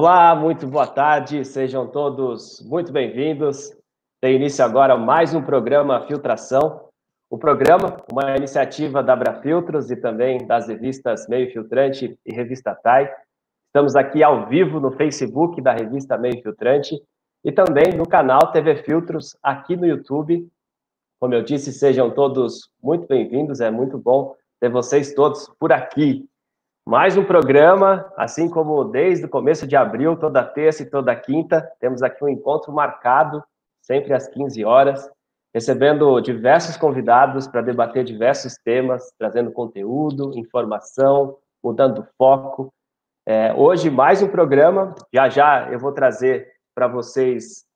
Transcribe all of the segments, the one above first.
Olá, muito boa tarde, sejam todos muito bem-vindos. Tem início agora mais um programa Filtração. O programa, uma iniciativa da Abrafiltros e também das revistas Meio Filtrante e Revista TAI. Estamos aqui ao vivo no Facebook da revista Meio Filtrante e também no canal TV Filtros aqui no YouTube. Como eu disse, sejam todos muito bem-vindos, é muito bom ter vocês todos por aqui. Mais um programa, assim como desde o começo de abril, toda terça e toda quinta, temos aqui um encontro marcado, sempre às 15 horas, recebendo diversos convidados para debater diversos temas, trazendo conteúdo, informação, mudando foco. É, hoje, mais um programa, já já eu vou trazer para vocês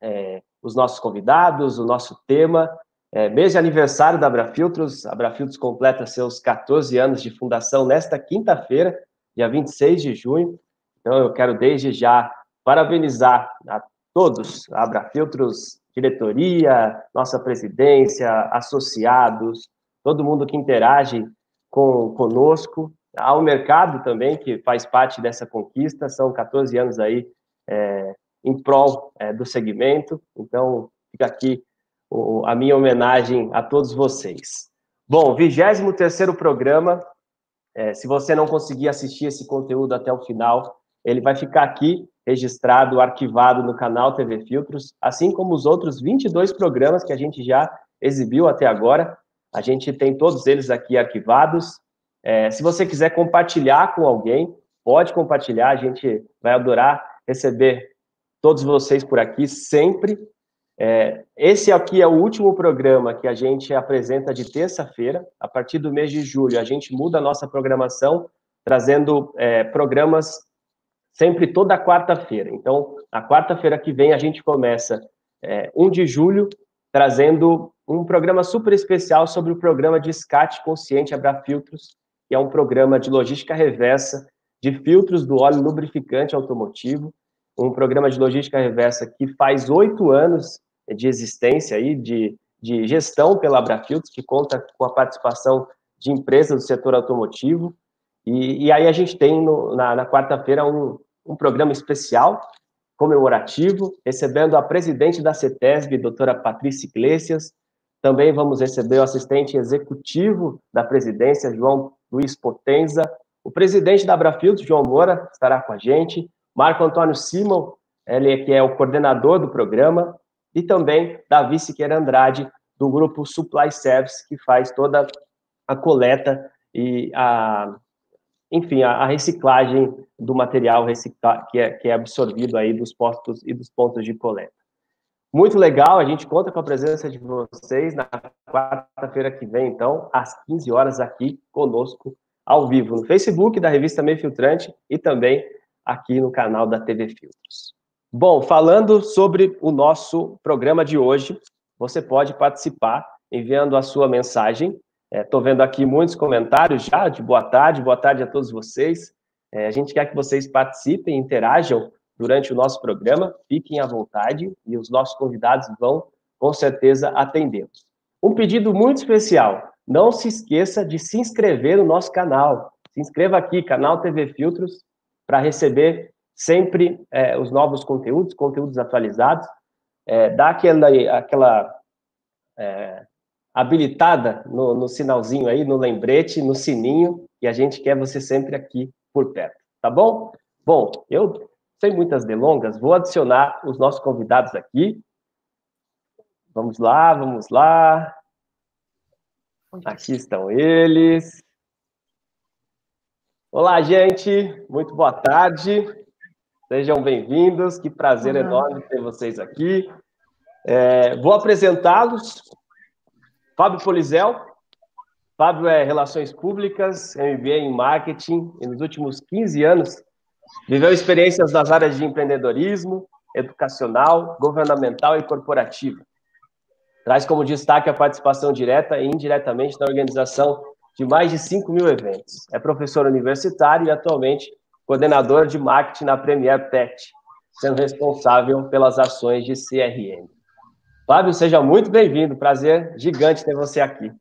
é, os nossos convidados, o nosso tema, é, mês de aniversário da Abrafiltros, a Abrafiltros completa seus 14 anos de fundação nesta quinta-feira, dia 26 de junho. Então, eu quero desde já parabenizar a todos, a Abrafiltros, diretoria, nossa presidência, associados, todo mundo que interage com, conosco, ao mercado também, que faz parte dessa conquista, são 14 anos aí é, em prol é, do segmento, então fica aqui a minha homenagem a todos vocês. Bom, 23º programa, é, se você não conseguir assistir esse conteúdo até o final, ele vai ficar aqui registrado, arquivado no canal TV Filtros, assim como os outros 22 programas que a gente já exibiu até agora. A gente tem todos eles aqui arquivados. É, se você quiser compartilhar com alguém, pode compartilhar, a gente vai adorar receber todos vocês por aqui sempre. É, esse aqui é o último programa que a gente apresenta de terça-feira. A partir do mês de julho, a gente muda a nossa programação, trazendo é, programas sempre toda quarta-feira. Então, a quarta-feira que vem, a gente começa é, 1 de julho, trazendo um programa super especial sobre o programa de SCAT Consciente Abrafiltros, que é um programa de logística reversa de filtros do óleo lubrificante automotivo, um programa de logística reversa que faz oito anos de existência aí, de, de gestão pela Abrafiltros, que conta com a participação de empresas do setor automotivo. E, e aí a gente tem no, na, na quarta-feira um, um programa especial, comemorativo, recebendo a presidente da CETESB, doutora Patrícia Iglesias. Também vamos receber o assistente executivo da presidência, João Luiz Potenza. O presidente da Abrafiltros, João Moura, estará com a gente. Marco Antônio Simon, ele que é o coordenador do programa e também Davi Siqueira Andrade, do grupo Supply Service, que faz toda a coleta e a, enfim, a, a reciclagem do material recicla, que, é, que é absorvido aí dos postos e dos pontos de coleta. Muito legal, a gente conta com a presença de vocês na quarta-feira que vem, então, às 15 horas aqui conosco, ao vivo, no Facebook da revista Meio Filtrante e também aqui no canal da TV Filtros. Bom, falando sobre o nosso programa de hoje, você pode participar enviando a sua mensagem. Estou é, vendo aqui muitos comentários já de boa tarde, boa tarde a todos vocês. É, a gente quer que vocês participem, interajam durante o nosso programa, fiquem à vontade e os nossos convidados vão, com certeza, atendê-los. Um pedido muito especial: não se esqueça de se inscrever no nosso canal. Se inscreva aqui, canal TV Filtros, para receber sempre é, os novos conteúdos, conteúdos atualizados, é, dá aquela, aquela é, habilitada no, no, sinalzinho aí, no lembrete, no sininho, e a gente quer você sempre aqui por perto, tá bom? Bom, eu, sem muitas delongas, vou adicionar os nossos convidados aqui. Vamos lá, vamos lá. Aqui estão eles. Olá, gente. Muito boa tarde. Sejam bem-vindos, que prazer Olá. enorme ter vocês aqui. É, vou apresentá-los. Fábio Polizel. Fábio é Relações Públicas, MBA em Marketing, e nos últimos 15 anos viveu experiências nas áreas de empreendedorismo, educacional, governamental e corporativa. Traz como destaque a participação direta e indiretamente na organização de mais de 5 mil eventos. É professor universitário e atualmente coordenador de marketing na Premier Pet, sendo responsável pelas ações de CRM. Fábio, seja muito bem-vindo. Prazer gigante ter você aqui.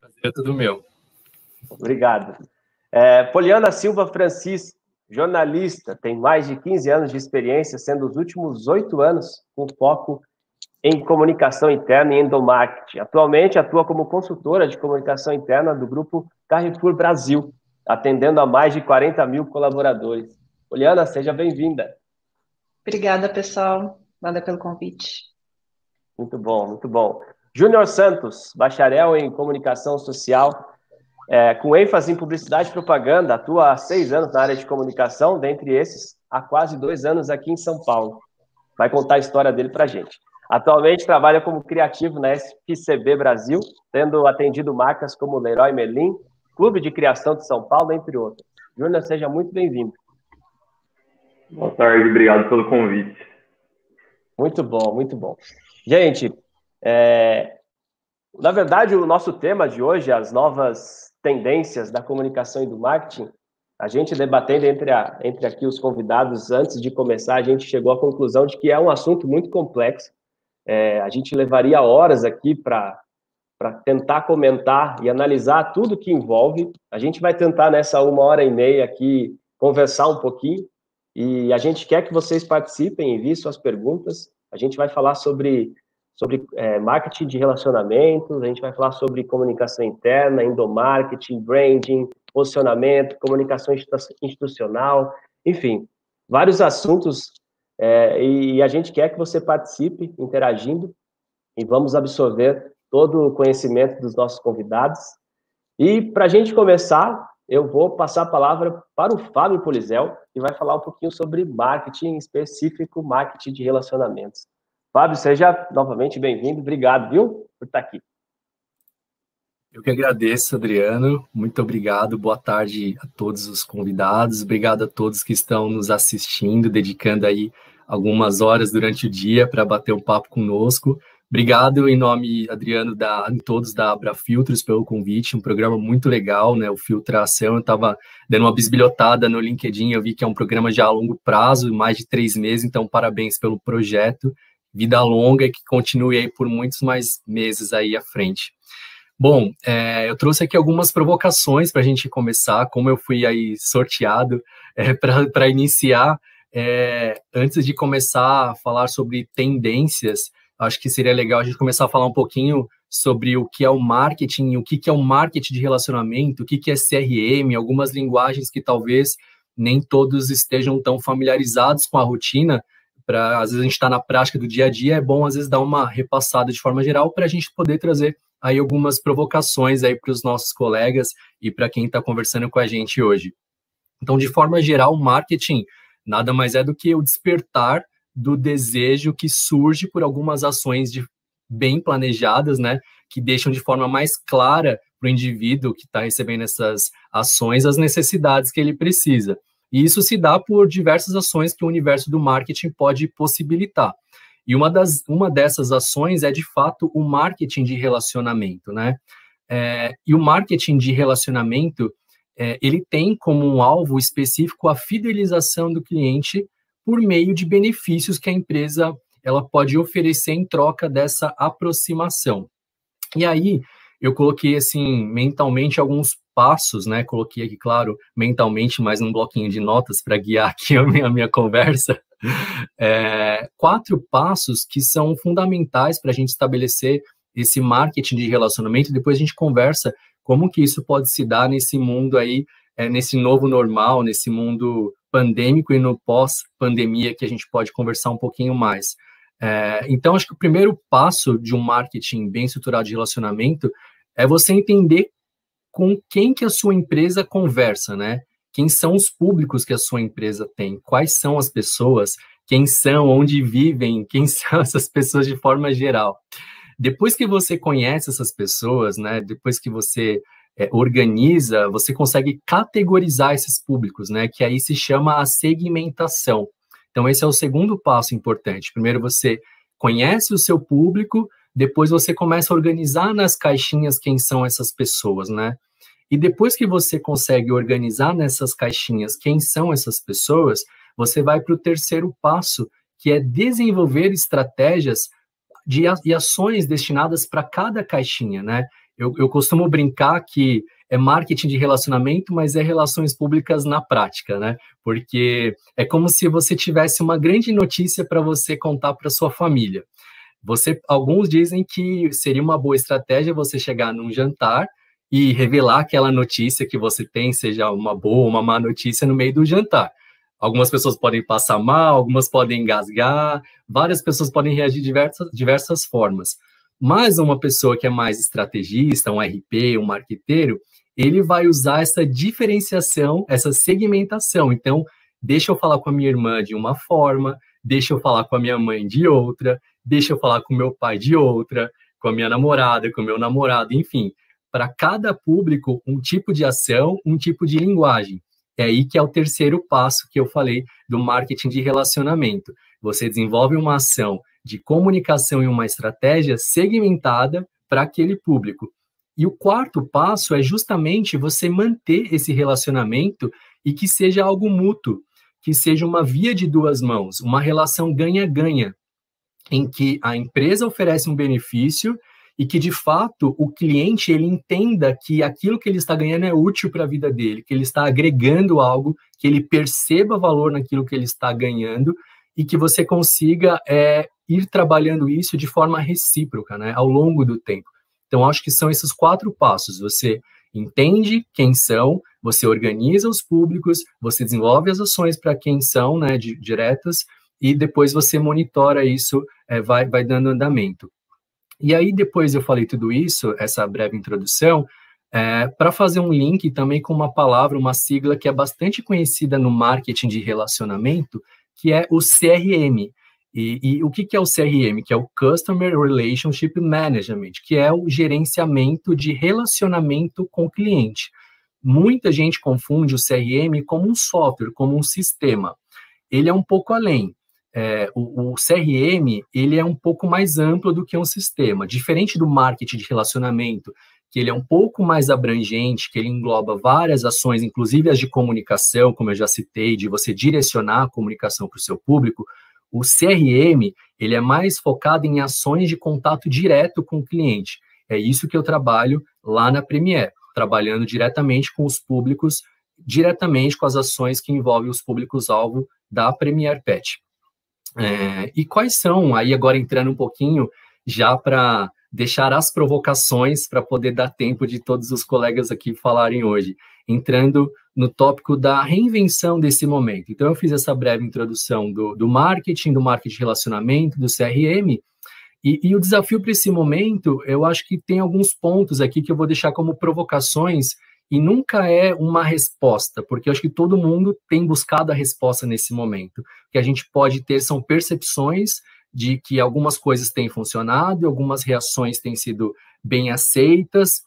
Prazer é tudo meu. Obrigado. É, Poliana Silva Francis, jornalista, tem mais de 15 anos de experiência, sendo os últimos oito anos com foco em comunicação interna e endomarketing. Atualmente atua como consultora de comunicação interna do grupo Carrefour Brasil, atendendo a mais de 40 mil colaboradores. Poliana, seja bem-vinda. Obrigada, pessoal. Obrigada pelo convite. Muito bom, muito bom. Júnior Santos, bacharel em comunicação social, é, com ênfase em publicidade e propaganda, atua há seis anos na área de comunicação, dentre esses, há quase dois anos aqui em São Paulo. Vai contar a história dele para a gente. Atualmente trabalha como criativo na SPCB Brasil, tendo atendido marcas como Leroy Merlin, Clube de Criação de São Paulo, entre outros. Júnior, seja muito bem-vindo. Boa tarde, obrigado pelo convite. Muito bom, muito bom. Gente, é, na verdade, o nosso tema de hoje, as novas tendências da comunicação e do marketing, a gente debatendo entre, a, entre aqui os convidados, antes de começar, a gente chegou à conclusão de que é um assunto muito complexo. É, a gente levaria horas aqui para tentar comentar e analisar tudo que envolve. A gente vai tentar, nessa uma hora e meia aqui, conversar um pouquinho. E a gente quer que vocês participem, enviem suas perguntas. A gente vai falar sobre, sobre é, marketing de relacionamentos, a gente vai falar sobre comunicação interna, endomarketing, branding, posicionamento, comunicação institucional, enfim, vários assuntos. É, e a gente quer que você participe interagindo e vamos absorver todo o conhecimento dos nossos convidados. E para a gente começar, eu vou passar a palavra para o Fábio Polizel, que vai falar um pouquinho sobre marketing específico, marketing de relacionamentos. Fábio, seja novamente bem-vindo. Obrigado, viu, por estar aqui. Eu que agradeço, Adriano. Muito obrigado. Boa tarde a todos os convidados. Obrigado a todos que estão nos assistindo, dedicando aí algumas horas durante o dia para bater um papo conosco. Obrigado em nome, Adriano, da, em todos da Abra Filtros pelo convite, um programa muito legal, né, o Filtração, eu estava dando uma bisbilhotada no LinkedIn, eu vi que é um programa já a longo prazo, mais de três meses, então parabéns pelo projeto, vida longa e que continue aí por muitos mais meses aí à frente. Bom, é, eu trouxe aqui algumas provocações para a gente começar, como eu fui aí sorteado é, para iniciar, é, antes de começar a falar sobre tendências, acho que seria legal a gente começar a falar um pouquinho sobre o que é o marketing, o que, é o marketing de relacionamento, o que, que é CRM, algumas linguagens que talvez nem todos estejam tão familiarizados com a rotina. Para às vezes a gente está na prática do dia a dia, é bom às vezes dar uma repassada de forma geral para a gente poder trazer aí algumas provocações aí para os nossos colegas e para quem está conversando com a gente hoje. Então, de forma geral, marketing nada mais é do que o despertar do desejo que surge por algumas ações de, bem planejadas, né, que deixam de forma mais clara para o indivíduo que está recebendo essas ações as necessidades que ele precisa. E isso se dá por diversas ações que o universo do marketing pode possibilitar. E uma, das, uma dessas ações é, de fato, o marketing de relacionamento, né? É, e o marketing de relacionamento, é, ele tem como um alvo específico a fidelização do cliente por meio de benefícios que a empresa ela pode oferecer em troca dessa aproximação. E aí eu coloquei assim mentalmente alguns passos, né? Coloquei aqui, claro, mentalmente, mais num bloquinho de notas para guiar aqui a minha, a minha conversa. É, quatro passos que são fundamentais para a gente estabelecer esse marketing de relacionamento. Depois a gente conversa como que isso pode se dar nesse mundo aí, é, nesse novo normal, nesse mundo pandêmico e no pós-pandemia que a gente pode conversar um pouquinho mais. É, então, acho que o primeiro passo de um marketing bem estruturado de relacionamento é você entender com quem que a sua empresa conversa, né? Quem são os públicos que a sua empresa tem? Quais são as pessoas? Quem são? Onde vivem? Quem são essas pessoas de forma geral? Depois que você conhece essas pessoas, né? Depois que você é, organiza, você consegue categorizar esses públicos, né? Que aí se chama a segmentação. Então, esse é o segundo passo importante. Primeiro, você conhece o seu público, depois você começa a organizar nas caixinhas quem são essas pessoas, né? E depois que você consegue organizar nessas caixinhas quem são essas pessoas, você vai para o terceiro passo, que é desenvolver estratégias de, ações destinadas para cada caixinha, né? Eu, eu costumo brincar que é marketing de relacionamento, mas é relações públicas na prática, né? Porque é como se você tivesse uma grande notícia para você contar para sua família. Você, alguns dizem que seria uma boa estratégia você chegar num jantar e revelar aquela notícia que você tem, seja uma boa ou uma má notícia, no meio do jantar. Algumas pessoas podem passar mal, algumas podem engasgar, várias pessoas podem reagir de diversas, diversas formas. Mas uma pessoa que é mais estrategista, um RP, um marqueteiro, ele vai usar essa diferenciação, essa segmentação. Então, deixa eu falar com a minha irmã de uma forma, deixa eu falar com a minha mãe de outra, deixa eu falar com meu pai de outra, com a minha namorada, com o meu namorado, enfim. Para cada público, um tipo de ação, um tipo de linguagem. É aí que é o terceiro passo que eu falei do marketing de relacionamento. Você desenvolve uma ação de comunicação e uma estratégia segmentada para aquele público. E o quarto passo é justamente você manter esse relacionamento e que seja algo mútuo, que seja uma via de duas mãos, uma relação ganha-ganha, em que a empresa oferece um benefício e que de fato o cliente ele entenda que aquilo que ele está ganhando é útil para a vida dele, que ele está agregando algo, que ele perceba valor naquilo que ele está ganhando e que você consiga é, ir trabalhando isso de forma recíproca, né, ao longo do tempo. Então, acho que são esses quatro passos. Você entende quem são, você organiza os públicos, você desenvolve as ações para quem são, né, de, diretas, e depois você monitora isso, é, vai, vai dando andamento. E aí, depois eu falei tudo isso, essa breve introdução, é, para fazer um link também com uma palavra, uma sigla que é bastante conhecida no marketing de relacionamento, que é o CRM, e, e, o que, que é o CRM? Que é o Customer Relationship Management, que é o gerenciamento de relacionamento com o cliente. Muita gente confunde o CRM como um software, como um sistema. Ele é um pouco além. É, o, o, CRM ele é um pouco mais amplo do que um sistema. Diferente do marketing de relacionamento, que ele é um pouco mais abrangente, que ele engloba várias ações, inclusive as de comunicação, como eu já citei, de você direcionar a comunicação para o seu público, o CRM, ele é mais focado em ações de contato direto com o cliente. É isso que eu trabalho lá na Premier, trabalhando diretamente com os públicos, diretamente com as ações que envolvem os públicos-alvo da Premier Pet. É, e quais são, aí agora entrando um pouquinho já para deixar as provocações para poder dar tempo de todos os colegas aqui falarem hoje, entrando no tópico da reinvenção desse momento. Então, eu fiz essa breve introdução do, do marketing, do marketing de relacionamento, do CRM, e, e o desafio para esse momento, eu acho que tem alguns pontos aqui que eu vou deixar como provocações e nunca é uma resposta, porque eu acho que todo mundo tem buscado a resposta nesse momento. O que a gente pode ter são percepções de que algumas coisas têm funcionado, algumas reações têm sido bem aceitas.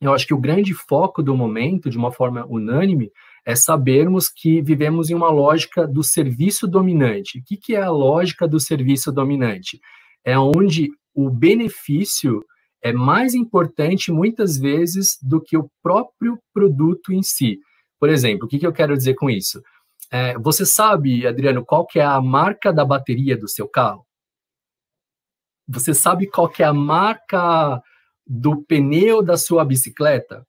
Eu acho que o grande foco do momento, de uma forma unânime, é sabermos que vivemos em uma lógica do serviço dominante. O que, que é a lógica do serviço dominante? É onde o benefício é mais importante, muitas vezes, do que o próprio produto em si. Por exemplo, o que, que eu quero dizer com isso? É, você sabe, Adriano, qual que é a marca da bateria do seu carro? Você sabe qual que é a marca do pneu da sua bicicleta?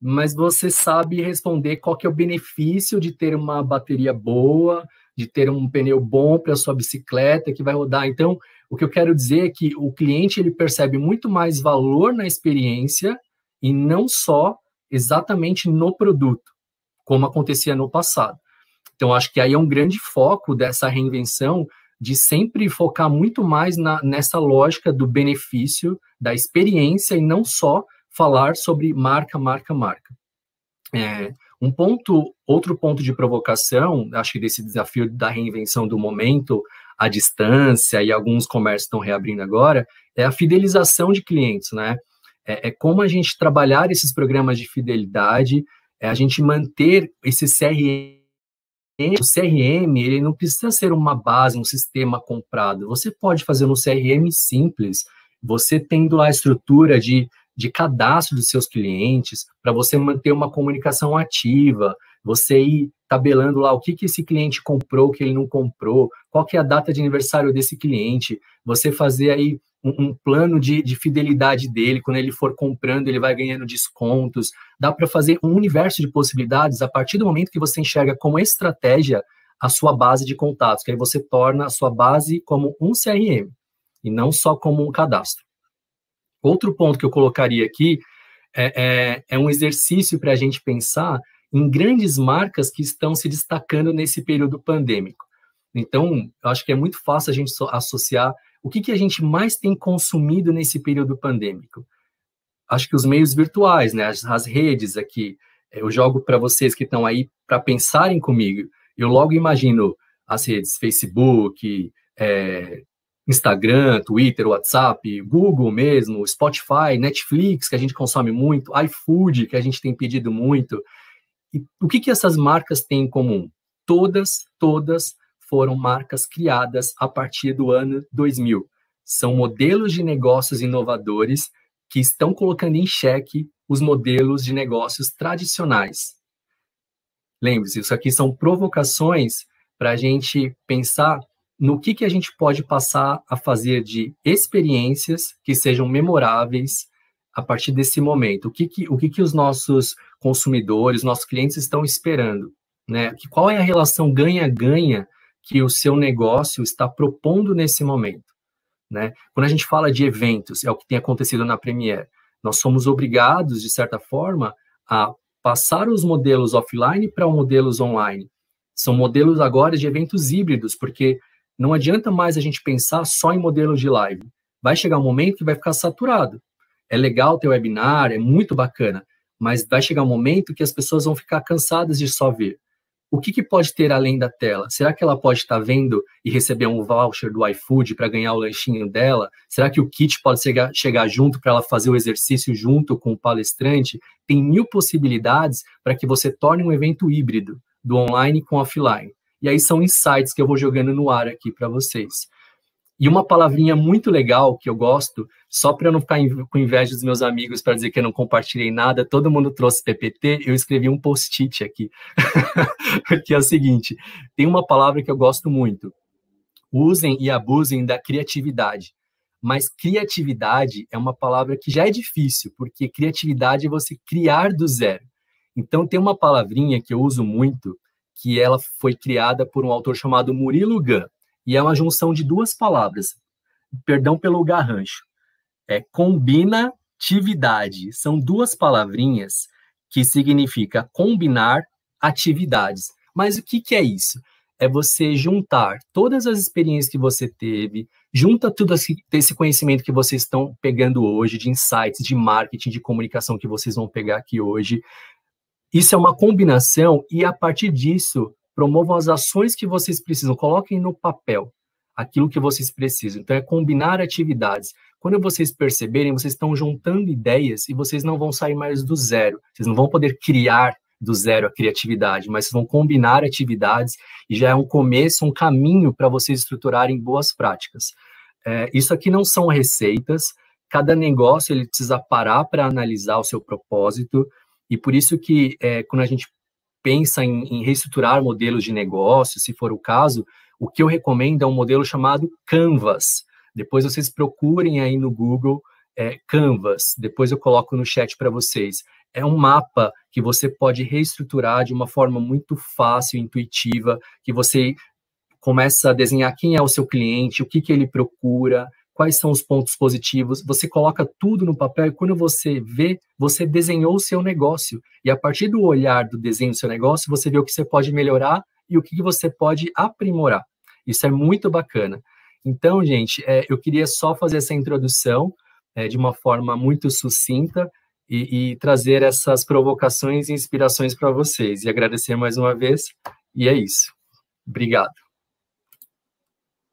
Mas você sabe responder qual que é o benefício de ter uma bateria boa, de ter um pneu bom para sua bicicleta que vai rodar. Então, o que eu quero dizer é que o cliente ele percebe muito mais valor na experiência e não só exatamente no produto, como acontecia no passado. Então, acho que aí é um grande foco dessa reinvenção de sempre focar muito mais na, nessa lógica do benefício, da experiência e não só falar sobre marca, marca, marca. É, um ponto, outro ponto de provocação, acho que desse desafio da reinvenção do momento, à distância e alguns comércios estão reabrindo agora, é a fidelização de clientes, né? É, é como a gente trabalhar esses programas de fidelidade, é a gente manter esse CRM o CRM, ele não precisa ser uma base, um sistema comprado. Você pode fazer um CRM simples, você tendo lá a estrutura de, de cadastro dos seus clientes, para você manter uma comunicação ativa, você ir tabelando lá o que, que esse cliente comprou, o que ele não comprou, qual que é a data de aniversário desse cliente, você fazer aí um, um plano de, de, fidelidade dele, quando ele for comprando, ele vai ganhando descontos. Dá para fazer um universo de possibilidades a partir do momento que você enxerga como estratégia a sua base de contatos, que aí você torna a sua base como um CRM e não só como um cadastro. Outro ponto que eu colocaria aqui é, é, é um exercício para a gente pensar em grandes marcas que estão se destacando nesse período pandêmico. Então, eu acho que é muito fácil a gente associar o que, que a gente mais tem consumido nesse período pandêmico. Acho que os meios virtuais, né, as, as redes aqui, eu jogo para vocês que estão aí para pensarem comigo. Eu logo imagino as redes Facebook, é, Instagram, Twitter, WhatsApp, Google mesmo, Spotify, Netflix, que a gente consome muito, iFood, que a gente tem pedido muito. E o que, que essas marcas têm em comum? Todas, todas foram marcas criadas a partir do ano 2000. São modelos de negócios inovadores que estão colocando em xeque os modelos de negócios tradicionais. Lembre-se, isso aqui são provocações para a gente pensar no que, que a gente pode passar a fazer de experiências que sejam memoráveis a partir desse momento. O que, que, o que, que os nossos consumidores, nossos clientes estão esperando? Né? Qual é a relação ganha-ganha que o seu negócio está propondo nesse momento? Né? Quando a gente fala de eventos, é o que tem acontecido na Premiere, nós somos obrigados, de certa forma, a passar os modelos offline para os modelos online. São modelos agora de eventos híbridos, porque não adianta mais a gente pensar só em modelos de live. Vai chegar um momento que vai ficar saturado. É legal ter webinar, é muito bacana, mas vai chegar um momento que as pessoas vão ficar cansadas de só ver. O que, que pode ter além da tela? Será que ela pode estar vendo e receber um voucher do iFood para ganhar o lanchinho dela? Será que o kit pode chegar, chegar junto para ela fazer o exercício junto com o palestrante? Tem mil possibilidades para que você torne um evento híbrido, do online com offline. E aí são insights que eu vou jogando no ar aqui para vocês. E uma palavrinha muito legal que eu gosto, só para eu não ficar com inveja dos meus amigos para dizer que eu não compartilhei nada, todo mundo trouxe PPT, eu escrevi um post-it aqui, que é o seguinte: tem uma palavra que eu gosto muito. Usem e abusem da criatividade. Mas criatividade é uma palavra que já é difícil, porque criatividade é você criar do zero. Então tem uma palavrinha que eu uso muito, que ela foi criada por um autor chamado Murilo Gun e é uma junção de duas palavras. Perdão pelo garrancho. É combinatividade. São duas palavrinhas que significa combinar atividades. Mas o que, que é isso? É você juntar todas as experiências que você teve, junta tudo esse conhecimento que vocês estão pegando hoje, de insights, de marketing, de comunicação que vocês vão pegar aqui hoje. Isso é uma combinação e a partir disso promovam as ações que vocês precisam, coloquem no papel aquilo que vocês precisam. Então, é combinar atividades. Quando vocês perceberem, vocês estão juntando ideias e vocês não vão sair mais do zero. Vocês não vão poder criar do zero a criatividade, mas vão combinar atividades e já é um começo, um caminho para vocês estruturarem boas práticas. É, isso aqui não são receitas, cada negócio ele precisa parar para analisar o seu propósito, e por isso que é, quando a gente pensa em, em reestruturar modelos de negócio, se for o caso, o que eu recomendo é um modelo chamado Canvas. Depois vocês procurem aí no Google é, Canvas. Depois eu coloco no chat para vocês. É um mapa que você pode reestruturar de uma forma muito fácil, intuitiva, que você começa a desenhar quem é o seu cliente, o que, que ele procura, quais são os pontos positivos, você coloca tudo no papel e quando você vê, você desenhou o seu negócio. E a partir do olhar do desenho do seu negócio, você vê o que você pode melhorar e o que você pode aprimorar. Isso é muito bacana. Então, gente, é, eu queria só fazer essa introdução é, de uma forma muito sucinta e, e trazer essas provocações e inspirações para vocês. E agradecer mais uma vez. E é isso. Obrigado.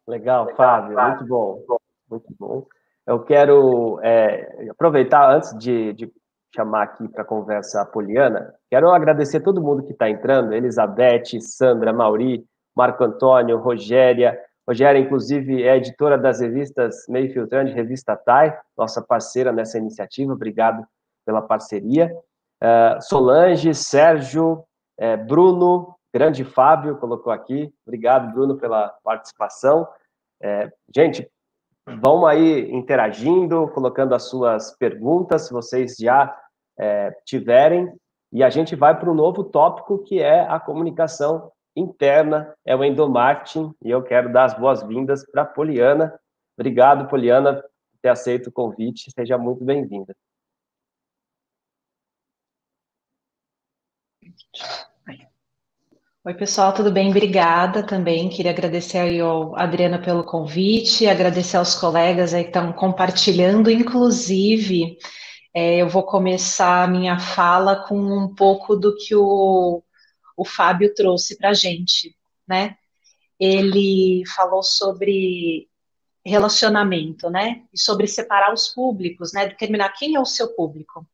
Legal, Fábio. Muito bom. Muito bom. Eu quero é, aproveitar, antes de, de chamar aqui para a conversa a Poliana, quero agradecer a todo mundo que está entrando, Elizabeth, Sandra, Mauri, Marco Antônio, Rogéria. Rogéria, inclusive, é editora das revistas Meio Filtrante, Revista TAI, nossa parceira nessa iniciativa, obrigado pela parceria. Uh, Solange, Sérgio, é, Bruno, grande Fábio colocou aqui, obrigado, Bruno, pela participação. É, gente, vão aí interagindo, colocando as suas perguntas, se vocês já é, tiverem, e a gente vai para um novo tópico que é a comunicação interna, é o endomarketing, e eu quero dar as boas-vindas para a Poliana. Obrigado, Poliana, por ter aceito o convite, seja muito bem-vinda. Oi, pessoal, tudo bem? Obrigada também. Queria agradecer aí ao Adriana pelo convite, agradecer aos colegas aí que estão compartilhando, inclusive, é, eu vou começar a minha fala com um pouco do que o, o Fábio trouxe para a gente, né? Ele falou sobre relacionamento, né? E sobre separar os públicos, né? Determinar quem é o seu público.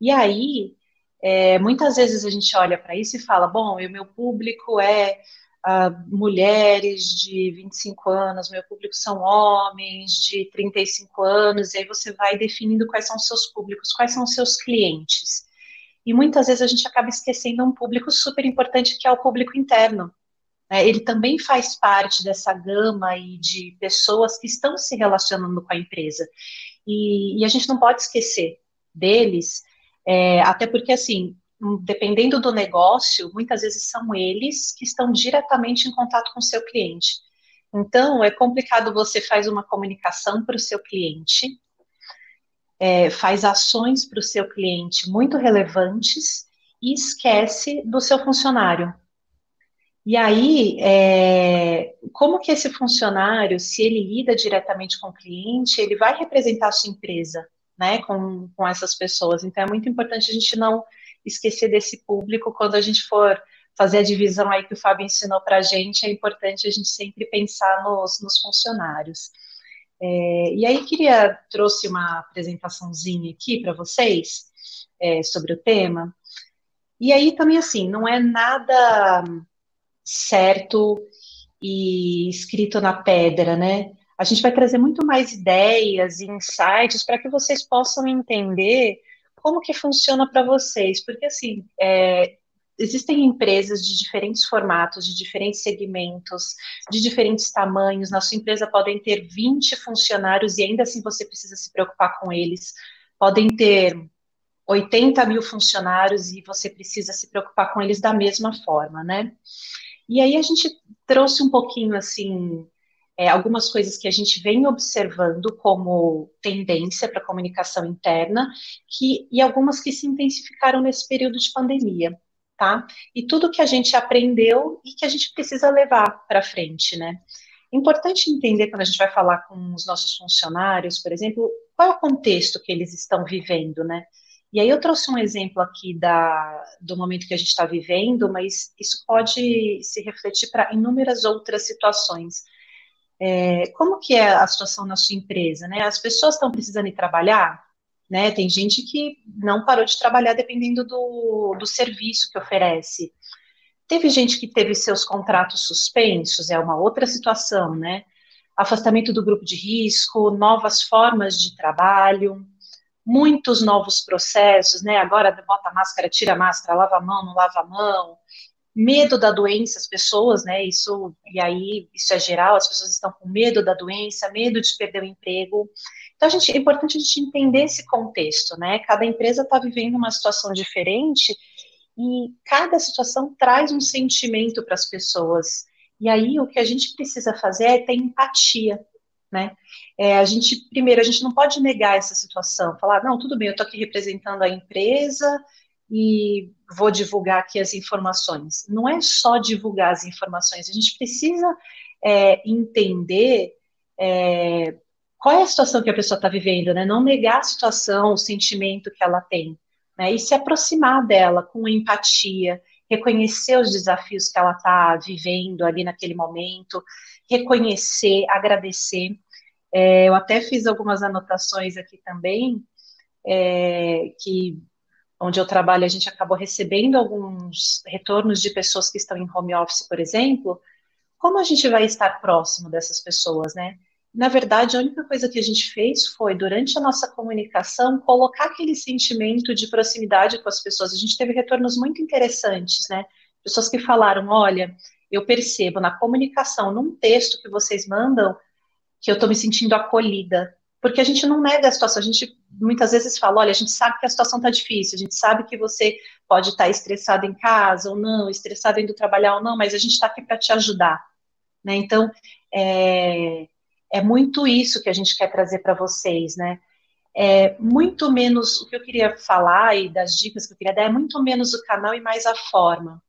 E aí, é, muitas vezes a gente olha para isso e fala: bom, o meu público é uh, mulheres de 25 anos, meu público são homens de 35 anos, e aí você vai definindo quais são os seus públicos, quais são os seus clientes. E muitas vezes a gente acaba esquecendo um público super importante que é o público interno. Né? Ele também faz parte dessa gama e de pessoas que estão se relacionando com a empresa. E, e a gente não pode esquecer deles é, até porque, assim, dependendo do negócio, muitas vezes são eles que estão diretamente em contato com o seu cliente. Então, é complicado você faz uma comunicação para o seu cliente, é, faz ações para o seu cliente muito relevantes e esquece do seu funcionário. E aí, é, como que esse funcionário, se ele lida diretamente com o cliente, ele vai representar a sua empresa? Né, com, com essas pessoas. Então é muito importante a gente não esquecer desse público quando a gente for fazer a divisão aí que o Fábio ensinou para a gente, é importante a gente sempre pensar nos, nos funcionários. É, e aí queria trouxe uma apresentaçãozinha aqui para vocês é, sobre o tema. E aí também assim, não é nada certo e escrito na pedra, né? A gente vai trazer muito mais ideias e insights para que vocês possam entender como que funciona para vocês, porque assim, é, existem empresas de diferentes formatos, de diferentes segmentos, de diferentes tamanhos. Na sua empresa podem ter 20 funcionários e ainda assim você precisa se preocupar com eles. Podem ter 80 mil funcionários e você precisa se preocupar com eles da mesma forma, né? E aí a gente trouxe um pouquinho assim é, algumas coisas que a gente vem observando como tendência para a comunicação interna, que, e algumas que se intensificaram nesse período de pandemia, tá? E tudo que a gente aprendeu e que a gente precisa levar para frente, né? Importante entender quando a gente vai falar com os nossos funcionários, por exemplo, qual é o contexto que eles estão vivendo, né? E aí eu trouxe um exemplo aqui da, do momento que a gente está vivendo, mas isso pode se refletir para inúmeras outras situações. É, como que é a situação na sua empresa, né? As pessoas estão precisando ir trabalhar, né? Tem gente que não parou de trabalhar dependendo do, do serviço que oferece. Teve gente que teve seus contratos suspensos, é uma outra situação, né? Afastamento do grupo de risco, novas formas de trabalho, muitos novos processos, né? Agora bota a máscara, tira a máscara, lava a mão, não lava a mão medo da doença, as pessoas, né, isso, e aí, isso é geral, as pessoas estão com medo da doença, medo de perder o emprego, então, gente, é importante a gente entender esse contexto, né, cada empresa está vivendo uma situação diferente, e cada situação traz um sentimento para as pessoas, e aí, o que a gente precisa fazer é ter empatia, né, é, a gente, primeiro, a gente não pode negar essa situação, falar, não, tudo bem, eu estou aqui representando a empresa, e vou divulgar aqui as informações. Não é só divulgar as informações, a gente precisa é, entender é, qual é a situação que a pessoa está vivendo, né? Não negar a situação, o sentimento que ela tem, né? E se aproximar dela com empatia, reconhecer os desafios que ela está vivendo ali naquele momento, reconhecer, agradecer. É, eu até fiz algumas anotações aqui também, é, que onde eu trabalho, a gente acabou recebendo alguns retornos de pessoas que estão em home office, por exemplo, como a gente vai estar próximo dessas pessoas, né? Na verdade, a única coisa que a gente fez foi, durante a nossa comunicação, colocar aquele sentimento de proximidade com as pessoas. A gente teve retornos muito interessantes, né? Pessoas que falaram: olha, eu percebo na comunicação, num texto que vocês mandam, que eu estou me sentindo acolhida. Porque a gente não nega a situação, a gente muitas vezes fala, olha, a gente sabe que a situação está difícil, a gente sabe que você pode estar tá estressado em casa ou não, estressado indo trabalhar ou não, mas a gente está aqui para te ajudar. Né? Então, é, é muito isso que a gente quer trazer para vocês, né? É muito menos o que eu queria falar e das dicas que eu queria dar é muito menos o canal e mais a forma.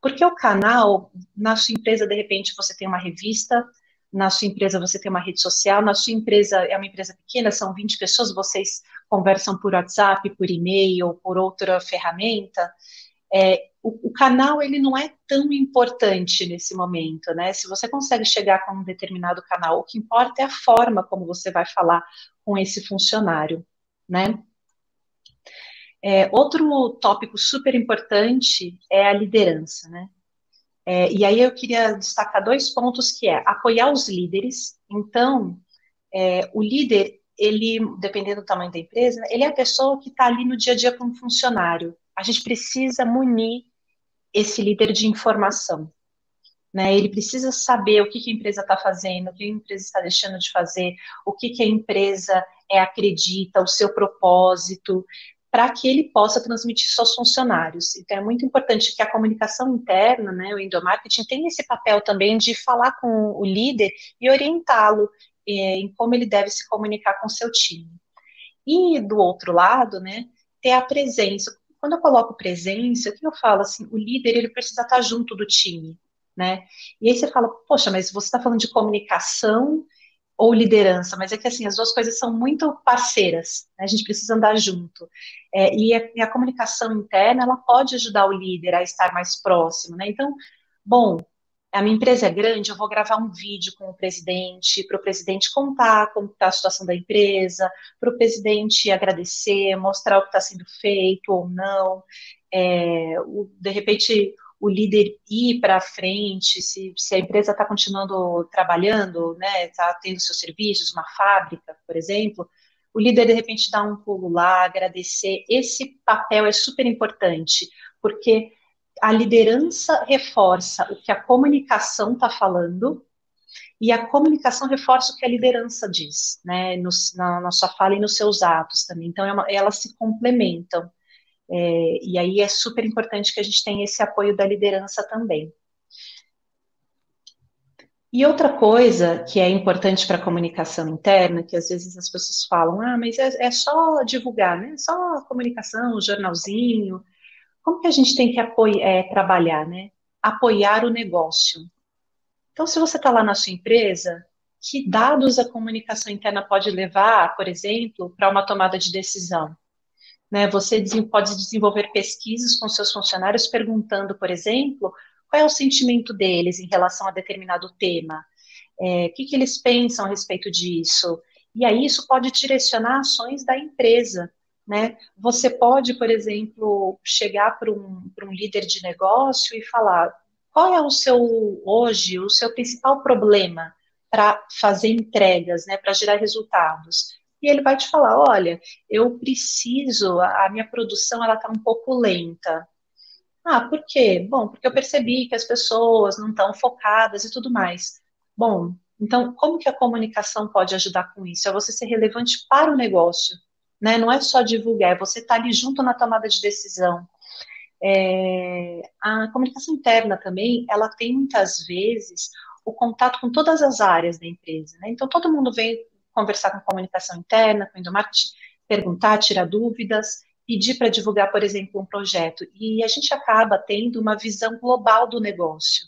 Porque o canal, na sua empresa, de repente, você tem uma revista, na sua empresa você tem uma rede social, na sua empresa é uma empresa pequena, são 20 pessoas, vocês conversam por WhatsApp, por e-mail, por outra ferramenta. É, o, o, canal ele não é tão importante nesse momento, né? Se você consegue chegar com um determinado canal, o que importa é a forma como você vai falar com esse funcionário, né? É, outro tópico super importante é a liderança, né? É, e aí eu queria destacar dois pontos que é apoiar os líderes. Então, é, o líder, ele, dependendo do tamanho da empresa, ele é a pessoa que está ali no dia a dia como funcionário. A gente precisa munir esse líder de informação. Né, ele precisa saber o que, que a empresa está fazendo, o que a empresa está deixando de fazer, o que, que a empresa é, acredita, o seu propósito, para que ele possa transmitir isso aos funcionários. Então, é muito importante que a comunicação interna, né, o endomarketing, tenha esse papel também de falar com o líder e orientá-lo é, em como ele deve se comunicar com seu time. E, do outro lado, né, ter a presença. Quando eu coloco presença, o que eu falo? Assim, o líder, ele precisa estar junto do time, né? E aí você fala, poxa, mas você está falando de comunicação ou liderança, mas é que assim, as duas coisas são muito parceiras, né? a gente precisa andar junto. É, e, a, e, a, comunicação interna, ela pode ajudar o líder a estar mais próximo, né? Então, bom, a minha empresa é grande, eu vou gravar um vídeo com o presidente, para o presidente contar como está a situação da empresa, para o presidente agradecer, mostrar o que está sendo feito ou não. É, o, de repente, o líder ir para frente, se, se, a empresa está continuando trabalhando, né, está tendo seus serviços, uma fábrica, por exemplo, o líder de repente dá um pulo lá, agradecer. Esse papel é super importante, porque a liderança reforça o que a comunicação está falando e a comunicação reforça o que a liderança diz, né, no, na, na sua fala e nos seus atos também. Então, é uma, elas se complementam. É, e aí é super importante que a gente tenha esse apoio da liderança também. E outra coisa que é importante para a comunicação interna, que às vezes as pessoas falam, ah, mas é, é só divulgar, né? Só comunicação, jornalzinho. Como que a gente tem que é, trabalhar, né? Apoiar o negócio. Então, se você está lá na sua empresa, que dados a comunicação interna pode levar, por exemplo, para uma tomada de decisão? Né? Você pode desenvolver pesquisas com seus funcionários perguntando, por exemplo, qual é o sentimento deles em relação a determinado tema, é, o que, que eles pensam a respeito disso. E aí isso pode direcionar ações da empresa. Né? Você pode, por exemplo, chegar para um, um líder de negócio e falar qual é o seu, hoje, o seu principal problema para fazer entregas, né, para gerar resultados e ele vai te falar, olha, eu preciso, a, minha produção ela está um pouco lenta. Ah, por quê? Bom, porque eu percebi que as pessoas não estão focadas e tudo mais. Bom, então como que a comunicação pode ajudar com isso? É você ser relevante para o negócio, né? Não é só divulgar, é você estar tá ali junto na tomada de decisão. É, a comunicação interna também, ela tem muitas vezes o contato com todas as áreas da empresa, né? Então todo mundo vem conversar com comunicação interna, com endomarketing, perguntar, tirar dúvidas, pedir para divulgar, por exemplo, um projeto. E a gente acaba tendo uma visão global do negócio.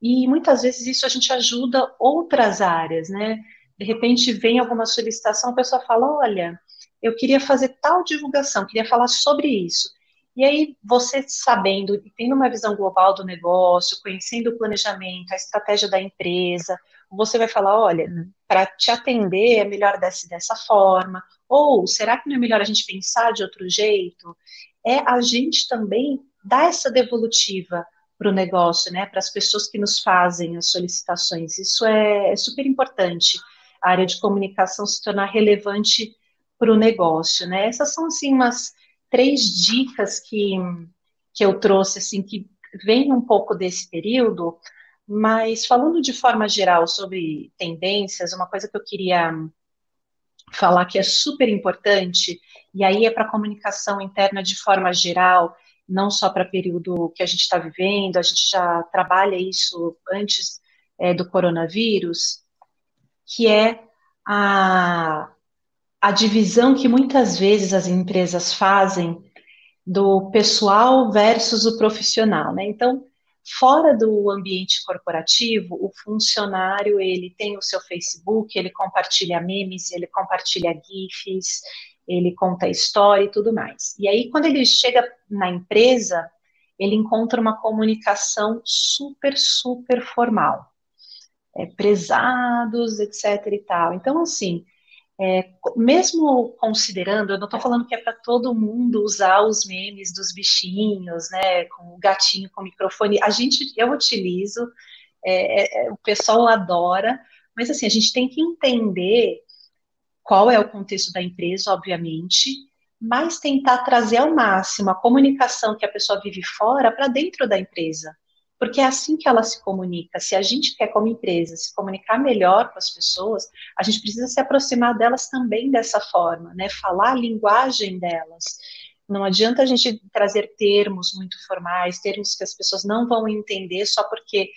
E muitas vezes isso a gente ajuda outras áreas, né? De repente vem alguma solicitação, a pessoa fala: olha, eu queria fazer tal divulgação, queria falar sobre isso. E aí, você sabendo e tendo uma visão global do negócio, conhecendo o planejamento, a estratégia da empresa, você vai falar, olha, para te atender é melhor dessa, dessa forma, ou será que não é melhor a gente pensar de outro jeito? É a gente também dar essa devolutiva para o negócio, né, para as pessoas que nos fazem as solicitações. Isso é, é super importante, a área de comunicação se tornar relevante para o negócio, né? Essas são, assim, umas três dicas que, que eu trouxe, assim, que vem um pouco desse período, Mas falando de forma geral sobre tendências, uma coisa que eu queria falar que é super importante, e aí é para comunicação interna de forma geral, não só para período que a gente está vivendo, a gente já trabalha isso antes é, do coronavírus, que é a, a divisão que muitas vezes as empresas fazem do pessoal versus o profissional, né? Então, fora do ambiente corporativo, o funcionário ele tem o seu Facebook, ele compartilha memes, ele compartilha gifs, ele conta história e tudo mais. E aí, quando ele chega na empresa, ele encontra uma comunicação super, super formal. É, prezados, etc e tal. Então, assim, é, mesmo considerando, eu não estou falando que é para todo mundo usar os memes dos bichinhos, né, com o gatinho com o microfone. A gente, eu utilizo, é, é, é, o pessoal adora, mas assim a gente tem que entender qual é o contexto da empresa, obviamente, mas tentar trazer ao máximo a comunicação que a pessoa vive fora para dentro da empresa porque é assim que ela se comunica. Se a gente quer, como empresa, se comunicar melhor com as pessoas, a gente precisa se aproximar delas também dessa forma, né? Falar a linguagem delas. Não adianta a gente trazer termos muito formais, termos que as pessoas não vão entender só porque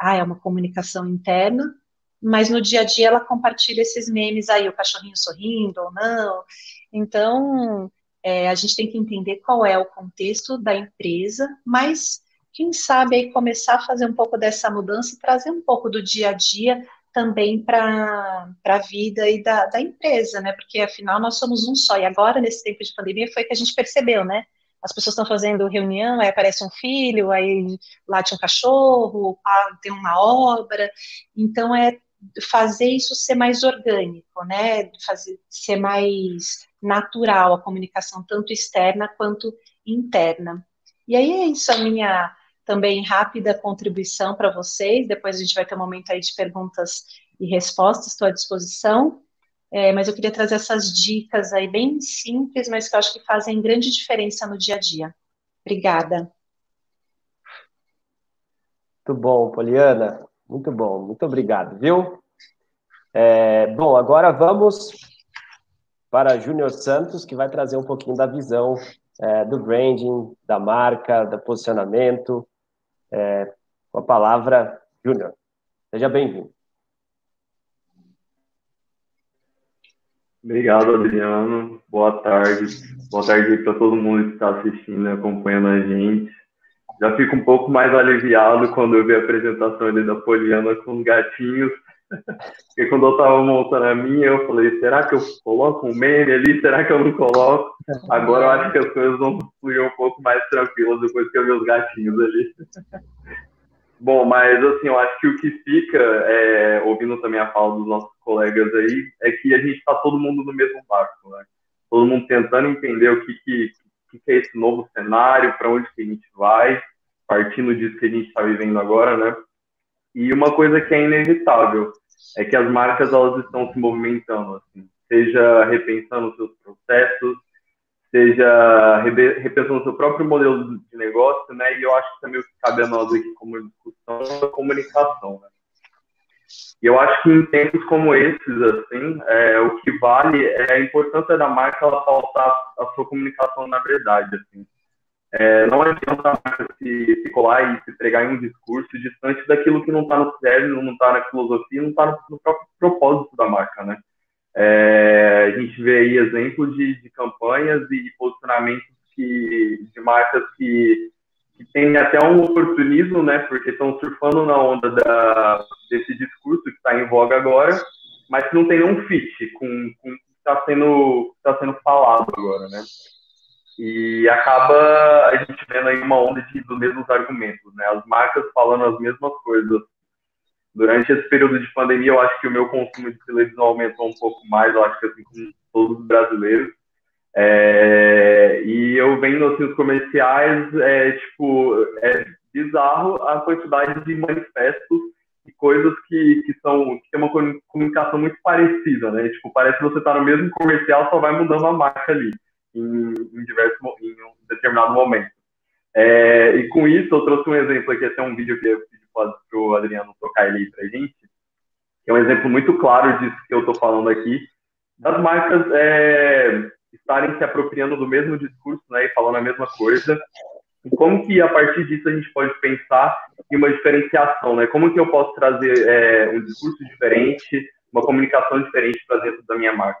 ah, é uma comunicação interna, mas no dia a dia ela compartilha esses memes aí, o cachorrinho sorrindo ou não. Então, é, a gente tem que entender qual é o contexto da empresa, mas quem sabe aí começar a fazer um pouco dessa mudança e trazer um pouco do dia a dia também para a vida e da, da empresa, né? Porque afinal nós somos um só. E agora, nesse tempo de pandemia, foi que a gente percebeu, né? As pessoas estão fazendo reunião, aí aparece um filho, aí late um cachorro, tem uma obra. Então, é fazer isso ser mais orgânico, né? Fazer ser mais natural a comunicação, tanto externa quanto interna. E aí é isso a minha também rápida contribuição para vocês. Depois a gente vai ter um momento aí de perguntas e respostas, estou à disposição. É, mas eu queria trazer essas dicas aí bem simples, mas que eu acho que fazem grande diferença no dia a dia. Obrigada. Muito bom, Poliana. Muito bom, muito obrigado, viu? É, bom, agora vamos para Júnior Santos, que vai trazer um pouquinho da visão é, do branding, da marca, do posicionamento, é, com a palavra, Júnior. Seja bem-vindo. Obrigado, Adriano. Boa tarde. Boa tarde para todo mundo que está assistindo e acompanhando a gente. Já fico um pouco mais aliviado quando eu vi a apresentação ali da Poliana com os gatinhos. Porque quando eu estava montando a minha, eu falei, será que eu coloco um meme ali? Será que eu não coloco? Agora eu acho que as coisas vão fluir um pouco mais tranquilas depois que eu vi os gatinhos ali. Bom, mas assim, eu acho que o que fica, é, ouvindo também a fala dos nossos colegas aí, é que a gente está todo mundo no mesmo barco, né? Todo mundo tentando entender o que, que, que é esse novo cenário, para onde que a gente vai, partindo disso que a gente está vivendo agora, né? E uma coisa que é inevitável é que as marcas elas estão se movimentando, assim, seja repensando seus processos, seja repensando seu próprio modelo de negócio, né? E eu acho que também o que cabe a nós aqui como discussão é a comunicação, né? E eu acho que em tempos como esses, assim, é, o que vale é a importância da marca ela pautar a sua comunicação na verdade, assim. É, não adianta se, se colar e se pregar em um discurso distante daquilo que não está no cérebro, não está na filosofia, não está no, no, próprio propósito da marca, né? É, a gente vê aí exemplos de, de campanhas e posicionamentos que, de marcas que, que têm até um oportunismo, né? Porque estão surfando na onda da, desse discurso que está em voga agora, mas que não tem nenhum fit com, com o que está sendo, tá sendo falado agora, né? E acaba a gente vendo aí uma onda de, dos mesmos argumentos, né? As marcas falando as mesmas coisas. Durante esse período de pandemia, eu acho que o meu consumo de televisão aumentou um pouco mais, eu acho que assim como todos os brasileiros. É, e eu vendo assim os comerciais, é tipo, é bizarro a quantidade de manifestos e coisas que, que são que tem uma comunicação muito parecida, né? Tipo, parece que você está no mesmo comercial, só vai mudando a marca ali em, em, diversos, em um determinado momento. É, e com isso, eu trouxe um exemplo aqui, até um vídeo que eu fiz para o Adriano tocar ele aí para gente, que é um exemplo muito claro disso que eu estou falando aqui, das marcas é, estarem se apropriando do mesmo discurso né, e falando a mesma coisa. E como que, a partir disso, a gente pode pensar em uma diferenciação, né? Como que eu posso trazer é, um discurso diferente, uma comunicação diferente para dentro da minha marca?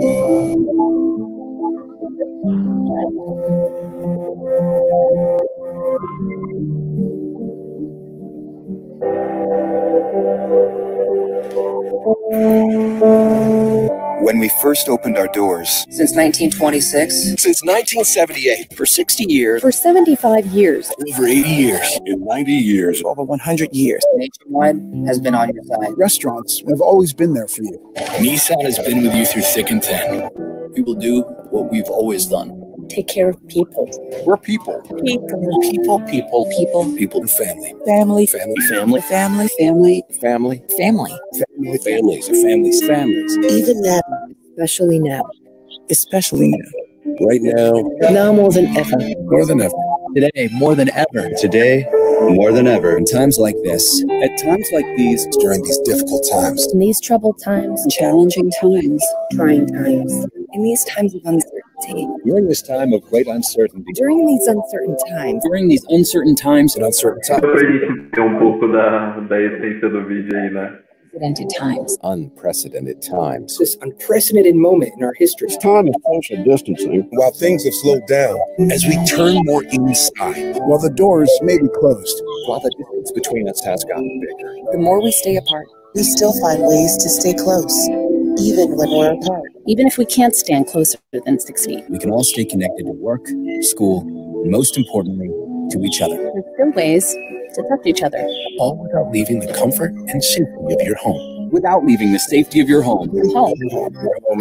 Thank you. First opened our doors. Since 1926. Since 1978. For 60 years. For 75 years. Over 80 years. In 90 years. Over 100 years. Nationwide has been on your side. Restaurants have always been there for you. Nissan has been with you through thick and thin. We will do what we've always done. Take care of people. We're people. People. People, people, People. people and family. Family. Family, family, Family. Family. family, Family. family, families, families, families. Even now. Especially now. Especially now. Right now, Now more than ever. more than ever. Today, more than ever. Today, more than ever. In times like this. At times like these, during these difficult times, In these troubled times. challenging times, Trying times. in these times of uncertainty, during this time of great uncertainty, during these uncertain times, During these uncertain times and uncertain Só times, para a gente ter um pouco da, da essência do vídeo aí, né? Unprecedented times. unprecedented times. this unprecedented moment in our history. time of social distancing, While things have slowed down, as we turn more inside, While the doors may be closed, while the distance between us has gotten bigger, The more we stay apart, we still find ways to stay close, even when we're apart. even if we can't stand closer than six feet, We can all stay connected to work, school, and most importantly, to each other. there's still ways to touch each other. all without leaving the comfort and safety of your home. Without leaving the safety of your home. Home.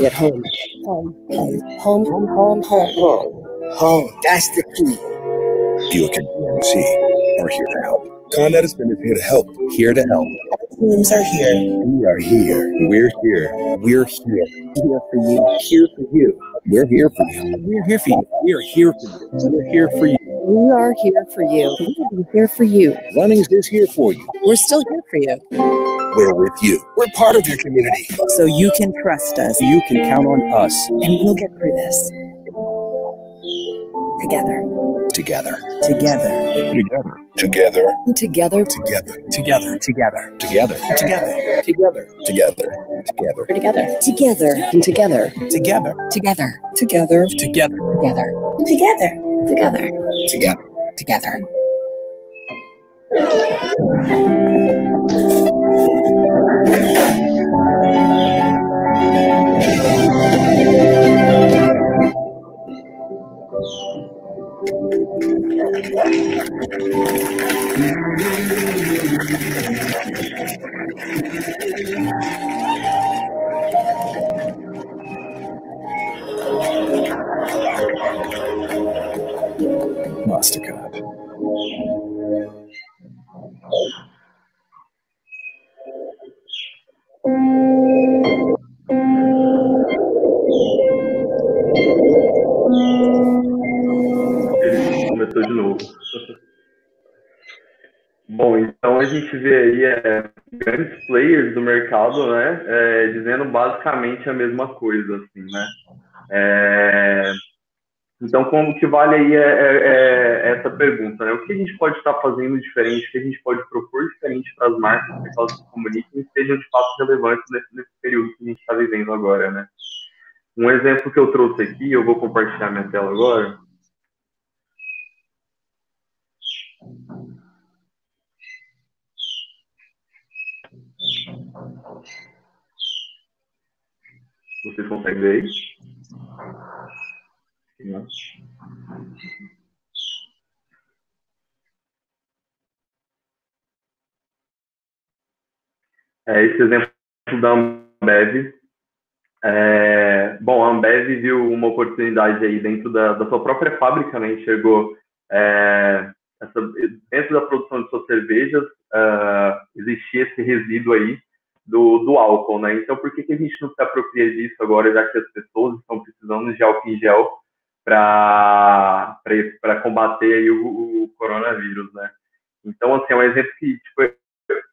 At home. Home. Home. Home. Home. Home. Home. Home, that's the key. You can see are here to help. Con Edison is here to help. Here to help. Our Teams are here. We are here. We're here. We're here. Here for you. Here for you. We're here for you. We're here for you. We are here for you. We're here for you. We are here for you. We will be here for you. Runnings is here for you. We're still here for you. We're with you. We're part of your community. So you can trust us, You can count on us. And we'll get through this. Together. Together. together. Together. Together. Together. Together. Together. Together. Together. Together. Together. Together. We're together. Together. Together. Together. Together. Together. Together. Together. Together. Together. Together. Together. Mastercard. Ele começou de novo. Bom, então a gente vê aí é, grandes players do mercado, né, é, dizendo basicamente a mesma coisa, assim, né. É, então, como que vale aí é, é- é essa pergunta, né? O que a gente pode estar fazendo diferente, o que a gente pode propor diferente para as marcas que elas se comuniquem e sejam de fato relevantes nesse, nesse período que a gente está vivendo agora, né? Um exemplo que eu trouxe aqui, eu vou compartilhar minha tela agora. Vocês conseguem ver é, esse exemplo da Ambev. É, bom, a Ambev viu uma oportunidade aí dentro da, da sua própria fábrica, né? Enxergou é, essa, dentro da produção de suas cervejas é, existia esse resíduo aí do, do álcool, né? Então, por que, que a gente não se apropria disso agora, já que as pessoas estão precisando de álcool em gel para combater aí o, o, coronavírus, né? Então, assim, é um exemplo que, tipo,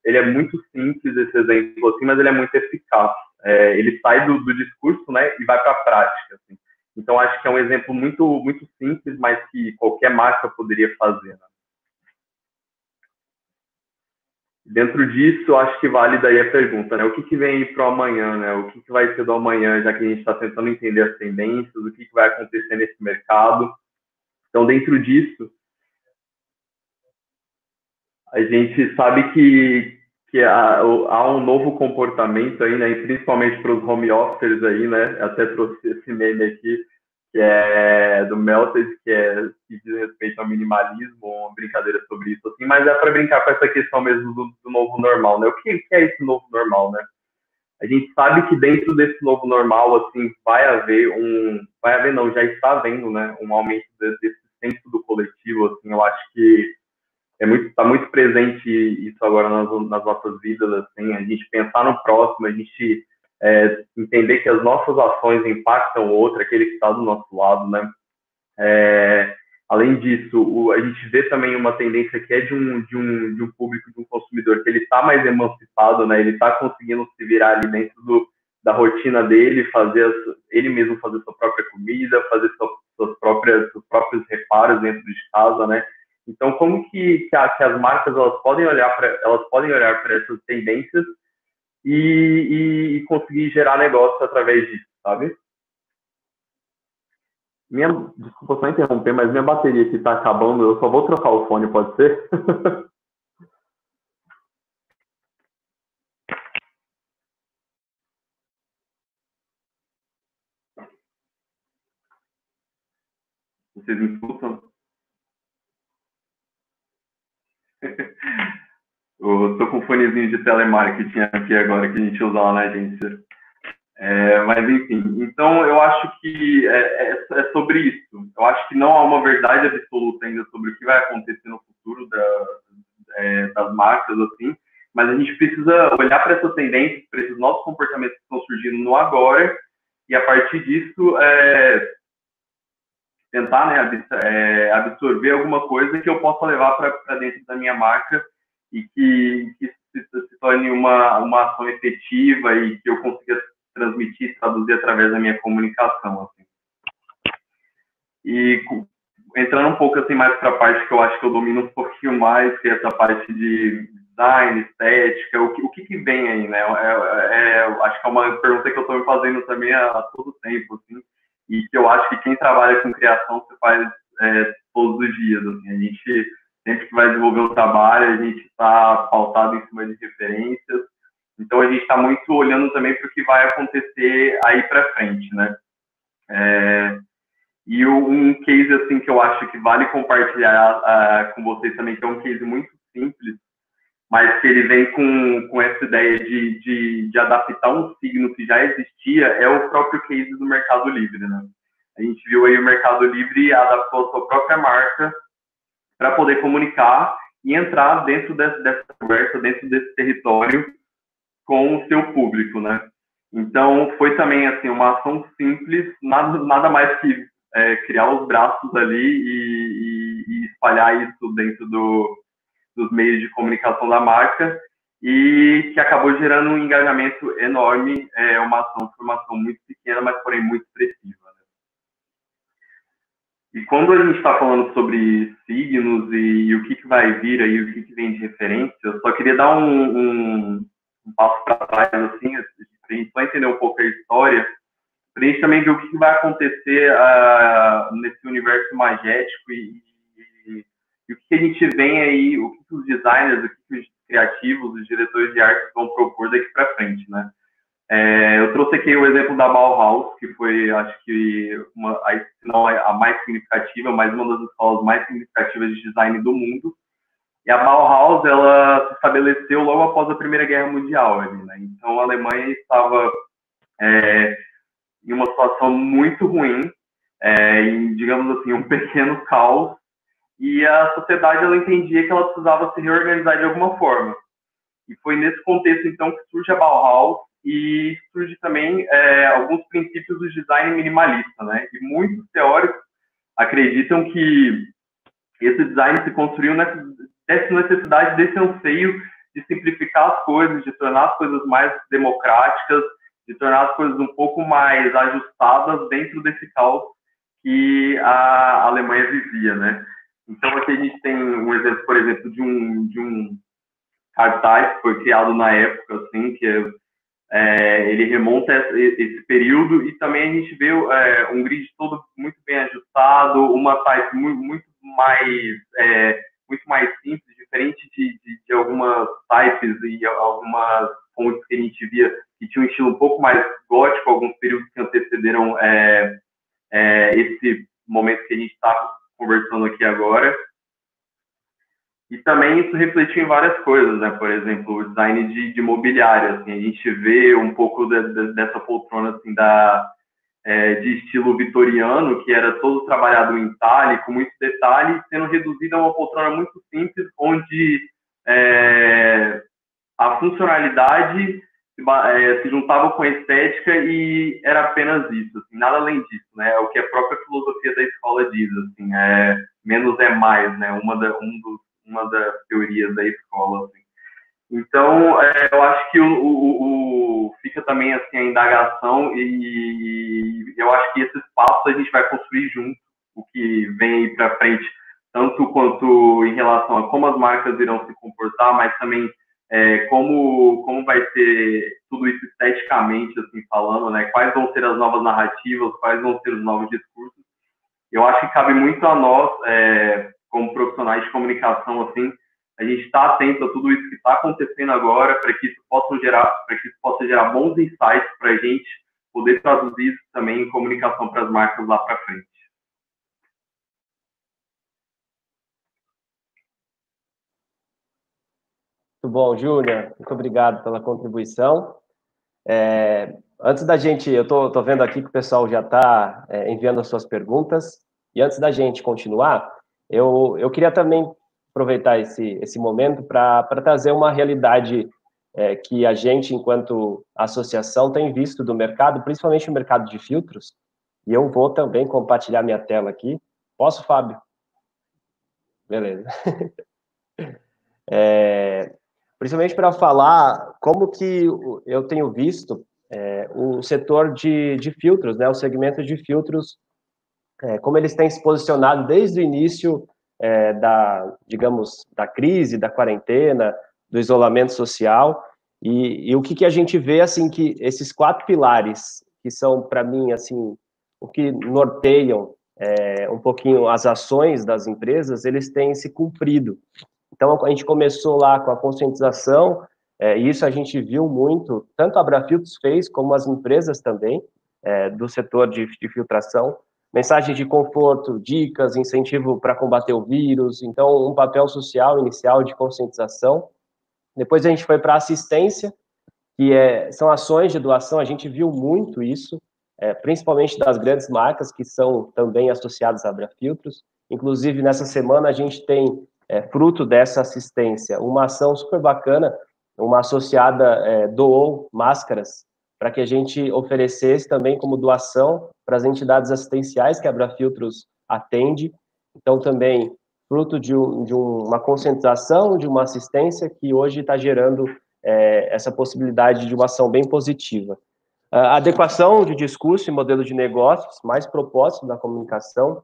ele é muito simples, esse exemplo, assim, mas ele é muito eficaz. É, ele sai do, do, discurso, né, e vai para a prática, assim. Então, acho que é um exemplo muito, muito simples, mas que qualquer marca poderia fazer, né? Dentro disso, acho que vale daí a pergunta, né? O que, que vem para o amanhã, né? O que, que vai ser do amanhã, já que a gente está tentando entender as tendências, o que, que vai acontecer nesse mercado. Então, dentro disso, a gente sabe que, que há, há um novo comportamento aí, né? principalmente para os home officers aí, né? Até trouxe esse meme aqui, que é do Melted, que, é, que diz respeito ao minimalismo, uma brincadeira sobre isso, assim, mas é para brincar com essa questão mesmo do, do, novo normal, né? O que, que é esse novo normal, né? A gente sabe que dentro desse novo normal, assim, vai haver um, vai haver não, já está havendo, né, um aumento desse senso do coletivo, assim, eu acho que é muito, está muito presente isso agora nas, nas nossas vidas, assim, a gente pensar no próximo, a gente é, entender que as nossas ações impactam o outro, aquele que está do nosso lado, né? É, além disso, o, a gente vê também uma tendência que é de um, de um, de um público, de um consumidor, que ele está mais emancipado, né? Ele está conseguindo se virar ali dentro do, da rotina dele, fazer as, ele mesmo fazer sua própria comida, fazer sua, suas próprias, seus próprios reparos dentro de casa, né? Então, como que, que, a, que as marcas elas podem olhar para elas podem olhar para essas tendências e, e, conseguir gerar negócio através disso, sabe? Minha, desculpa só interromper, mas minha bateria aqui está acabando, eu só vou trocar o fone, pode ser? Vocês me escutam? Eu tô com um fonezinho de telemarketing aqui agora que a gente usa lá na agência. É, mas enfim, então eu acho que é, é, é, sobre isso. Eu acho que não há uma verdade absoluta ainda sobre o que vai acontecer no futuro da, é, das marcas, assim, mas a gente precisa olhar para essas tendências, para esses novos comportamentos que estão surgindo no agora, e a partir disso é, tentar né, é, absorver alguma coisa que eu possa levar para dentro da minha marca e que, que se, se, torne uma, uma ação efetiva e que eu consiga transmitir, traduzir através da minha comunicação. Assim. E entrando um pouco assim mais para a parte que eu acho que eu domino um pouquinho mais, que é essa parte de design, estética, o que, o que, que vem aí, né? É, é, acho que é uma pergunta que eu estou me fazendo também a, todo tempo, assim, e que eu acho que quem trabalha com criação se faz é, todos os dias, assim, a gente sempre que vai desenvolver um trabalho, a gente está pautado em cima de referências. Então, a gente está muito olhando também para o que vai acontecer aí para frente, né? É, e um case, assim, que eu acho que vale compartilhar uh, com vocês também, que é um case muito simples, mas que ele vem com, com essa ideia de, de, de adaptar um signo que já existia, é o próprio case do Mercado Livre, né? A gente viu aí o Mercado Livre adaptou a sua própria marca para poder comunicar e entrar dentro dessa, dessa conversa, dentro desse território com o seu público, né? Então, foi também, assim, uma ação simples, nada, nada mais que é, criar os braços ali e, e, e espalhar isso dentro do, dos meios de comunicação da marca e que acabou gerando um engajamento enorme, é uma ação, foi uma ação muito pequena, mas porém muito expressiva. E quando a gente está falando sobre signos e, e, o que, que vai vir aí, o que, que vem de referência, eu só queria dar um, um, um passo para trás, assim, para a gente só entender um pouco a história, para a gente também ver o que, que vai acontecer uh, nesse universo magético e, e, e, o que, a gente vem aí, o que, os designers, o que os criativos, os diretores de arte vão propor daqui para frente, né? É, eu trouxe aqui o exemplo da Bauhaus, que foi, acho que, uma, a, não a mais significativa, mas uma das escolas mais significativas de design do mundo. E a Bauhaus, ela se estabeleceu logo após a Primeira Guerra Mundial, ali, né? Então, a Alemanha estava é, em uma situação muito ruim, é, em, digamos assim, um pequeno caos, e a sociedade, ela entendia que ela precisava se reorganizar de alguma forma. E foi nesse contexto, então, que surge a Bauhaus, e surge também é, alguns princípios do design minimalista, né? E muitos teóricos acreditam que esse design se construiu nessa, necessidade, desse anseio de simplificar as coisas, de tornar as coisas mais democráticas, de tornar as coisas um pouco mais ajustadas dentro desse caos que a Alemanha vivia, né? Então aqui a gente tem um exemplo, por exemplo, de um de um cartaz que foi criado na época, assim, que é é, ele remonta esse período e também a gente vê é, um grid todo muito bem ajustado, uma type muito, mais é, muito mais simples, diferente de, de, de, algumas types e algumas fontes que a gente via que tinham um estilo um pouco mais gótico, alguns períodos que antecederam é, é, esse momento que a gente está conversando aqui agora. E também isso refletiu em várias coisas, né? Por exemplo, o design de, de mobiliário, assim, a gente vê um pouco de, de, dessa poltrona assim da é, de estilo vitoriano, que era todo trabalhado em talhe, com muito detalhe, sendo reduzida a uma poltrona muito simples, onde é, a funcionalidade se, é, se, juntava com a estética e era apenas isso, assim, nada além disso, né? É o que a própria filosofia da escola diz, assim, é menos é mais, né? Uma da, um dos uma das teorias da escola. Assim. Então, é, eu acho que o, o, o, fica também assim a indagação e, e, eu acho que esse espaço a gente vai construir junto o que vem aí para frente, tanto quanto em relação a como as marcas irão se comportar, mas também é, como como vai ser tudo isso esteticamente assim falando, né? Quais vão ser as novas narrativas, quais vão ser os novos discursos? Eu acho que cabe muito a nós é, como profissionais de comunicação, assim, a gente está atento a tudo isso que está acontecendo agora, para que isso possa gerar, para que isso possa gerar bons insights para a gente poder traduzir isso também em comunicação para as marcas lá para frente. Muito bom, Júlia. Muito obrigado pela contribuição. É, antes da gente, eu estou vendo aqui que o pessoal já está é, enviando as suas perguntas. E antes da gente continuar, eu, eu queria também aproveitar esse, esse momento para trazer uma realidade é, que a gente, enquanto associação, tem visto do mercado, principalmente o mercado de filtros, e eu vou também compartilhar minha tela aqui. Posso, Fábio? Beleza. É, principalmente para falar como que eu tenho visto é, o setor de, de filtros, né, o segmento de filtros é, como eles têm se posicionado desde o início é, da, digamos, da crise, da quarentena, do isolamento social, e, e o que, que, a gente vê, assim, que esses quatro pilares, que são, para mim, assim, o que norteiam é, um pouquinho as ações das empresas, eles têm se cumprido. Então, a gente começou lá com a conscientização, é, e isso a gente viu muito, tanto a Abrafiltros fez, como as empresas também, é, do setor de, de filtração, mensagens de conforto, dicas, incentivo para combater o vírus, então um papel social inicial de conscientização. Depois a gente foi para assistência, que é, são ações de doação, a gente viu muito isso, é, principalmente das grandes marcas que são também associadas a Abrafiltros. Inclusive, nessa semana a gente tem, é, fruto dessa assistência, uma ação super bacana, uma associada é, doou máscaras para que a gente oferecesse também como doação para as entidades assistenciais que a Abrafiltros atende. Então, também fruto de, um, de uma conscientização, de uma assistência que hoje está gerando é, essa possibilidade de uma ação bem positiva. A adequação de discurso e modelo de negócios, mais propósito da comunicação,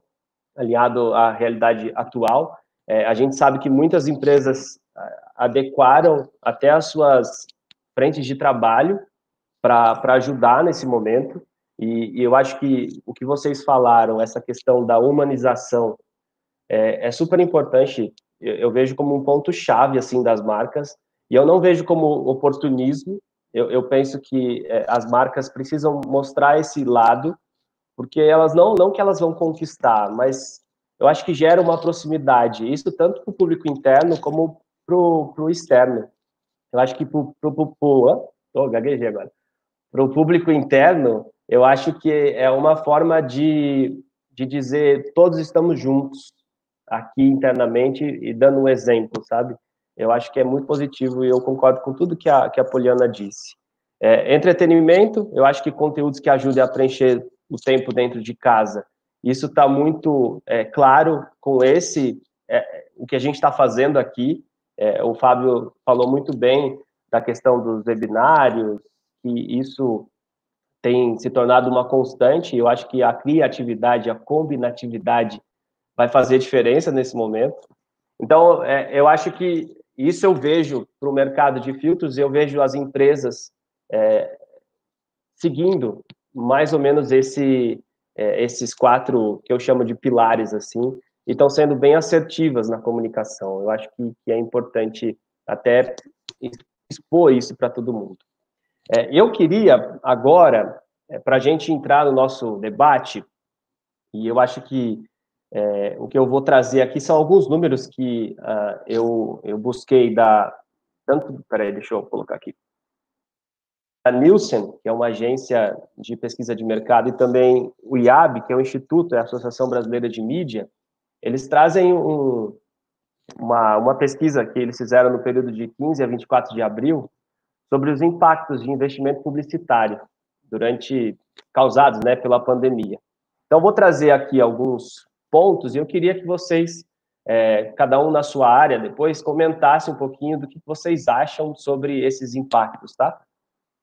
alinhado à realidade atual. É, a gente sabe que muitas empresas adequaram até as suas frentes de trabalho para ajudar nesse momento. E, e, eu acho que o que vocês falaram, essa questão da humanização, é, é super importante. Eu, eu, vejo como um ponto chave assim das marcas. E eu não vejo como oportunismo. Eu, eu penso que é, as marcas precisam mostrar esse lado, porque elas não não que elas vão conquistar, mas eu acho que gera uma proximidade, isso tanto para o público interno como para o externo. Eu acho que para o oh, agora. Para o público interno, eu acho que é uma forma de, de dizer todos estamos juntos aqui internamente e dando um exemplo, sabe? Eu acho que é muito positivo e eu concordo com tudo que a, que a Poliana disse. É, entretenimento, eu acho que conteúdos que ajudem a preencher o tempo dentro de casa. Isso está muito é, claro com esse, é, o que a gente está fazendo aqui. É, o Fábio falou muito bem da questão dos webinários, que isso tem se tornado uma constante. Eu acho que a criatividade, a combinatividade vai fazer diferença nesse momento. Então, é, eu acho que isso eu vejo para o mercado de filtros, eu vejo as empresas é, seguindo mais ou menos esse, é, esses quatro que eu chamo de pilares, assim, e estão sendo bem assertivas na comunicação. Eu acho que, que é importante até expor isso para todo mundo. É, eu queria agora, é, para a gente entrar no nosso debate, e eu acho que é, o que eu vou trazer aqui são alguns números que uh, eu, eu busquei da. Tanto, peraí, deixa eu colocar aqui. A Nielsen, que é uma agência de pesquisa de mercado, e também o IAB, que é o Instituto, é a Associação Brasileira de Mídia, eles trazem um, uma, uma pesquisa que eles fizeram no período de 15 a 24 de abril sobre os impactos de investimento publicitário durante causados né, pela pandemia. Então, vou trazer aqui alguns pontos, e eu queria que vocês, é, cada um na sua área, depois comentassem um pouquinho do que vocês acham sobre esses impactos, tá?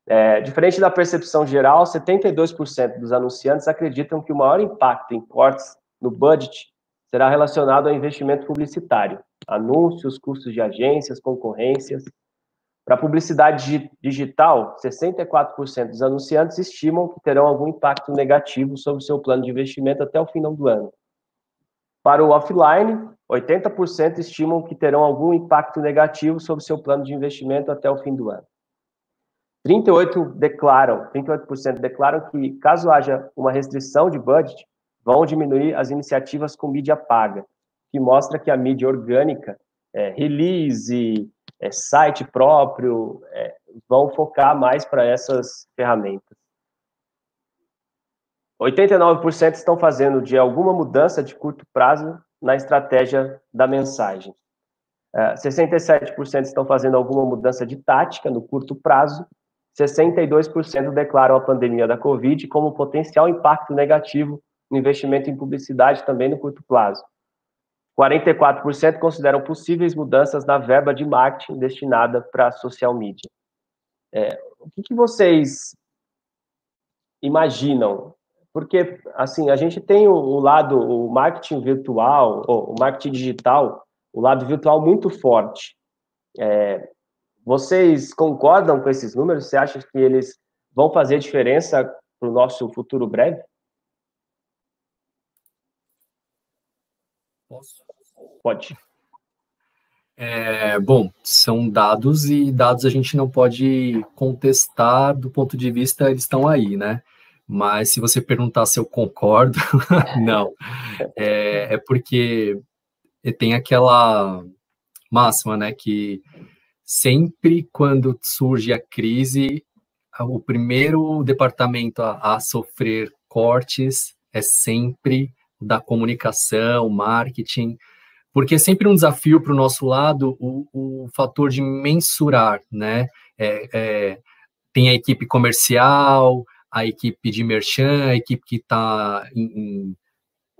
É, diferente da percepção geral, 72% dos anunciantes acreditam que o maior impacto em cortes no budget será relacionado ao investimento publicitário, anúncios, custos de agências, concorrências. Para publicidade digital, 64% dos anunciantes estimam que terão algum impacto negativo sobre seu plano de investimento até o final do ano. Para o offline, 80% estimam que terão algum impacto negativo sobre seu plano de investimento até o fim do ano. 38 declaram, 38% declaram que caso haja uma restrição de budget, vão diminuir as iniciativas com mídia paga, que mostra que a mídia orgânica, é, release, é, site próprio, é, vão focar mais para essas ferramentas. 89% estão fazendo de alguma mudança de curto prazo na estratégia da mensagem. 67% é, estão fazendo alguma mudança de tática no curto prazo. 62% declaram a pandemia da Covid como potencial impacto negativo no investimento em publicidade também no curto prazo. 44% consideram possíveis mudanças na verba de marketing destinada para social media. É, o que, que vocês imaginam porque, assim, a gente tem o, o lado, o marketing virtual, o marketing digital, o lado virtual muito forte. É, vocês concordam com esses números? Você acha que eles vão fazer diferença para o nosso futuro breve? Posso? Pode. É, bom, são dados e dados a gente não pode contestar do ponto de vista, eles estão aí, né? Mas se você perguntar se eu concordo, não. É, é porque tem aquela máxima, né, que sempre quando surge a crise, o primeiro departamento a, a sofrer cortes é sempre da comunicação, marketing, porque é sempre um desafio para o nosso lado o, o fator de mensurar, né? É, é, tem a equipe comercial, a equipe de merchan, a equipe que está,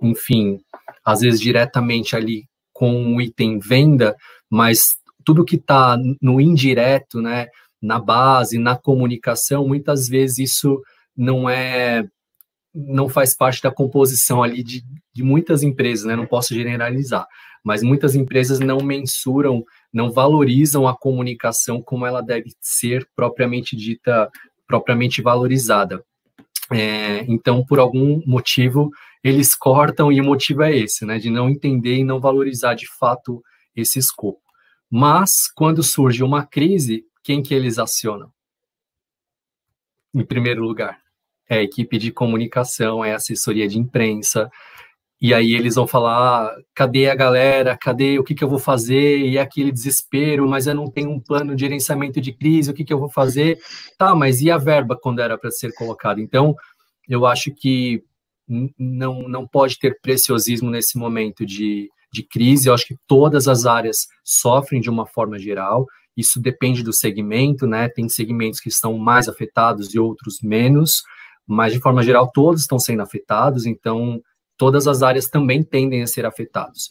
enfim, às vezes diretamente ali com o item venda, mas tudo que está no indireto, né, na base, na comunicação, muitas vezes isso não é não faz parte da composição ali de, de muitas empresas, né? Não posso generalizar, mas muitas empresas não mensuram, não valorizam a comunicação como ela deve ser propriamente dita propriamente valorizada. É, então, por algum motivo, eles cortam e o motivo é esse, né, de não entender e não valorizar de fato esse escopo. Mas, quando surge uma crise, quem que eles acionam? Em primeiro lugar, é a equipe de comunicação, é a assessoria de imprensa, e aí eles vão falar, cadê a galera, cadê, o que, que eu vou fazer, e é aquele desespero, mas eu não tenho um plano de gerenciamento de crise, o que, que eu vou fazer? Tá, mas e a verba quando era para ser colocada? Então, eu acho que não, não pode ter preciosismo nesse momento de, de crise, eu acho que todas as áreas sofrem de uma forma geral, isso depende do segmento, né, tem segmentos que estão mais afetados e outros menos, mas de forma geral todos estão sendo afetados, então todas as áreas também tendem a ser afetados,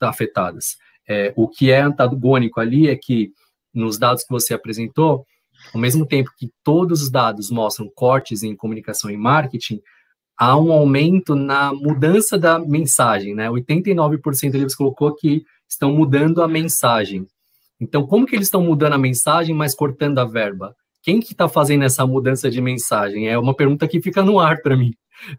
afetadas. É, o que é antagônico ali é que, nos dados que você apresentou, ao mesmo tempo que todos os dados mostram cortes em comunicação e marketing, há um aumento na mudança da mensagem, né? 89% eles colocou que estão mudando a mensagem. Então, como que eles estão mudando a mensagem, mas cortando a verba? Quem que está fazendo essa mudança de mensagem? É uma pergunta que fica no ar para mim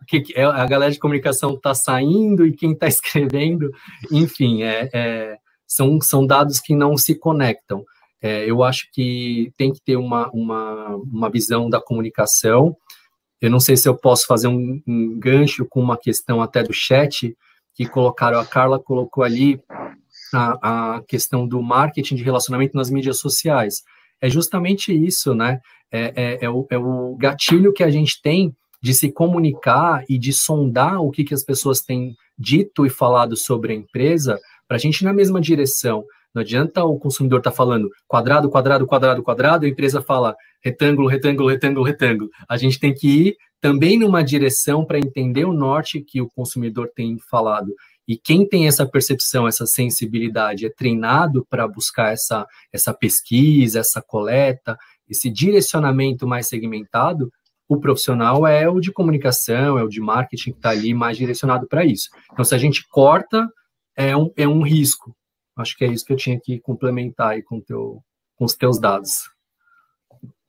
que é, a galera de comunicação está saindo e quem está escrevendo, enfim, é, é, são, são dados que não se conectam. É, eu acho que tem que ter uma, uma, uma visão da comunicação. Eu não sei se eu posso fazer um, um gancho com uma questão até do chat que colocaram, a Carla colocou ali a, a questão do marketing de relacionamento nas mídias sociais. É justamente isso, né? É, é, é, o, é o gatilho que a gente tem de se comunicar e de sondar o que, que as pessoas têm dito e falado sobre a empresa, para a gente ir na mesma direção. Não adianta o consumidor estar tá falando quadrado, quadrado, quadrado, quadrado, a empresa fala retângulo, retângulo, retângulo, retângulo. A gente tem que ir também numa direção para entender o norte que o consumidor tem falado. E quem tem essa percepção, essa sensibilidade, é treinado para buscar essa, essa pesquisa, essa coleta, esse direcionamento mais segmentado, o profissional é o de comunicação, é o de marketing que está ali mais direcionado para isso. Então, se a gente corta, é um, é um risco. Acho que é isso que eu tinha que complementar aí com, teu, com os teus dados.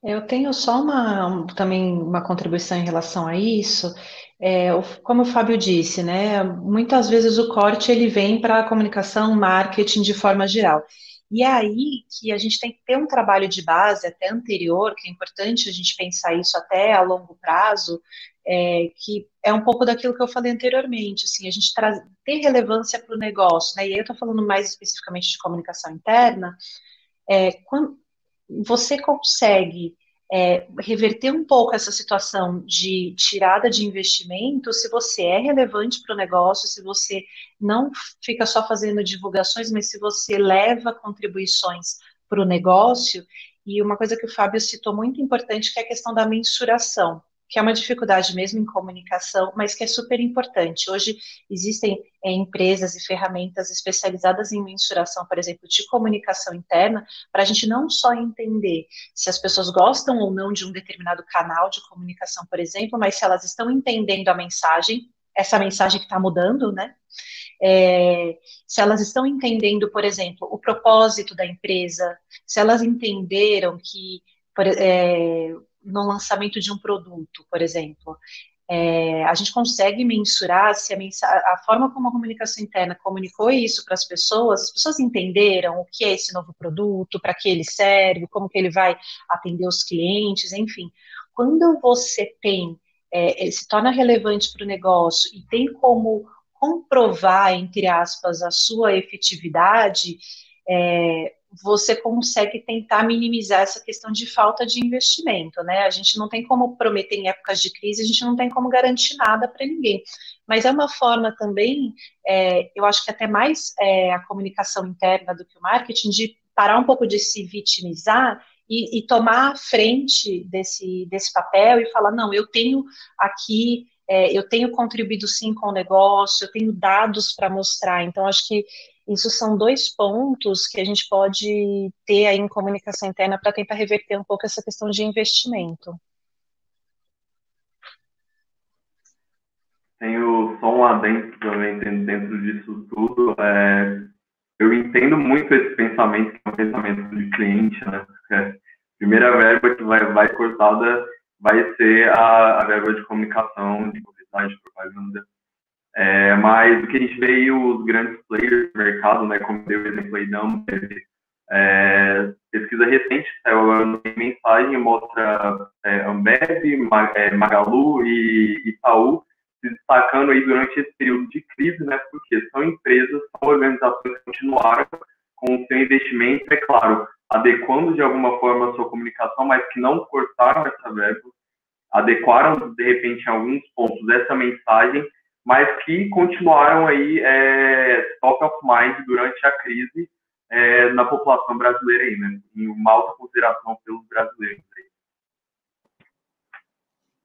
Eu tenho só uma também uma contribuição em relação a isso. É, como o Fábio disse, né? Muitas vezes o corte ele vem para a comunicação, marketing de forma geral. E é aí que a gente tem que ter um trabalho de base até anterior, que é importante a gente pensar isso até a longo prazo, é, que é um pouco daquilo que eu falei anteriormente, assim, a gente traz, ter relevância para o negócio, né? E aí eu estou falando mais especificamente de comunicação interna, é, quando você consegue é, reverter um pouco essa situação de tirada de investimento se você é relevante para o negócio, se você não fica só fazendo divulgações, mas se você leva contribuições para o negócio. E uma coisa que o Fábio citou muito importante, que é a questão da mensuração que é uma dificuldade mesmo em comunicação, mas que é super importante. Hoje existem é, empresas e ferramentas especializadas em mensuração, por exemplo, de comunicação interna, para a gente não só entender se as pessoas gostam ou não de um determinado canal de comunicação, por exemplo, mas se elas estão entendendo a mensagem, essa mensagem que está mudando, né? É, se elas estão entendendo, por exemplo, o propósito da empresa, se elas entenderam que por, é, no lançamento de um produto, por exemplo. É, a gente consegue mensurar se a, a, forma como a comunicação interna comunicou isso para as pessoas, as pessoas entenderam o que é esse novo produto, para que ele serve, como que ele vai atender os clientes, enfim. Quando você tem, é, se torna relevante para o negócio e tem como comprovar, entre aspas, a sua efetividade, é, você consegue tentar minimizar essa questão de falta de investimento, né? A gente não tem como prometer em épocas de crise, a gente não tem como garantir nada para ninguém. Mas é uma forma também, é, eu acho que até mais é, a comunicação interna do que o marketing, de parar um pouco de se vitimizar e, e tomar a frente desse, desse papel e falar, não, eu tenho aqui é, eu tenho contribuído sim com o negócio, eu tenho dados para mostrar. Então, acho que isso são dois pontos que a gente pode ter aí em comunicação interna para tentar reverter um pouco essa questão de investimento. Tenho só um adendo também dentro disso tudo. É, eu entendo muito esse pensamento, que é um pensamento de cliente, né? É, primeira verba que vai, vai cortada vai ser a, a verba de comunicação, de publicidade, de propaganda é, mas o que a gente vê os grandes players do mercado, né, como deu o exemplo aí da é, pesquisa recente, saiu agora mensagem, mostra é, Ambev, é, Magalu e Itaú se destacando aí durante esse período de crise, né? Porque são empresas, são organizações que continuaram com o seu investimento, é claro, adequando de alguma forma a sua comunicação, mas que não cortaram essa verba, adequaram de repente em alguns pontos essa mensagem, mas que continuaram aí é, top of mind durante a crise é, na população brasileira aí, né? Em uma alta consideração pelos brasileiros.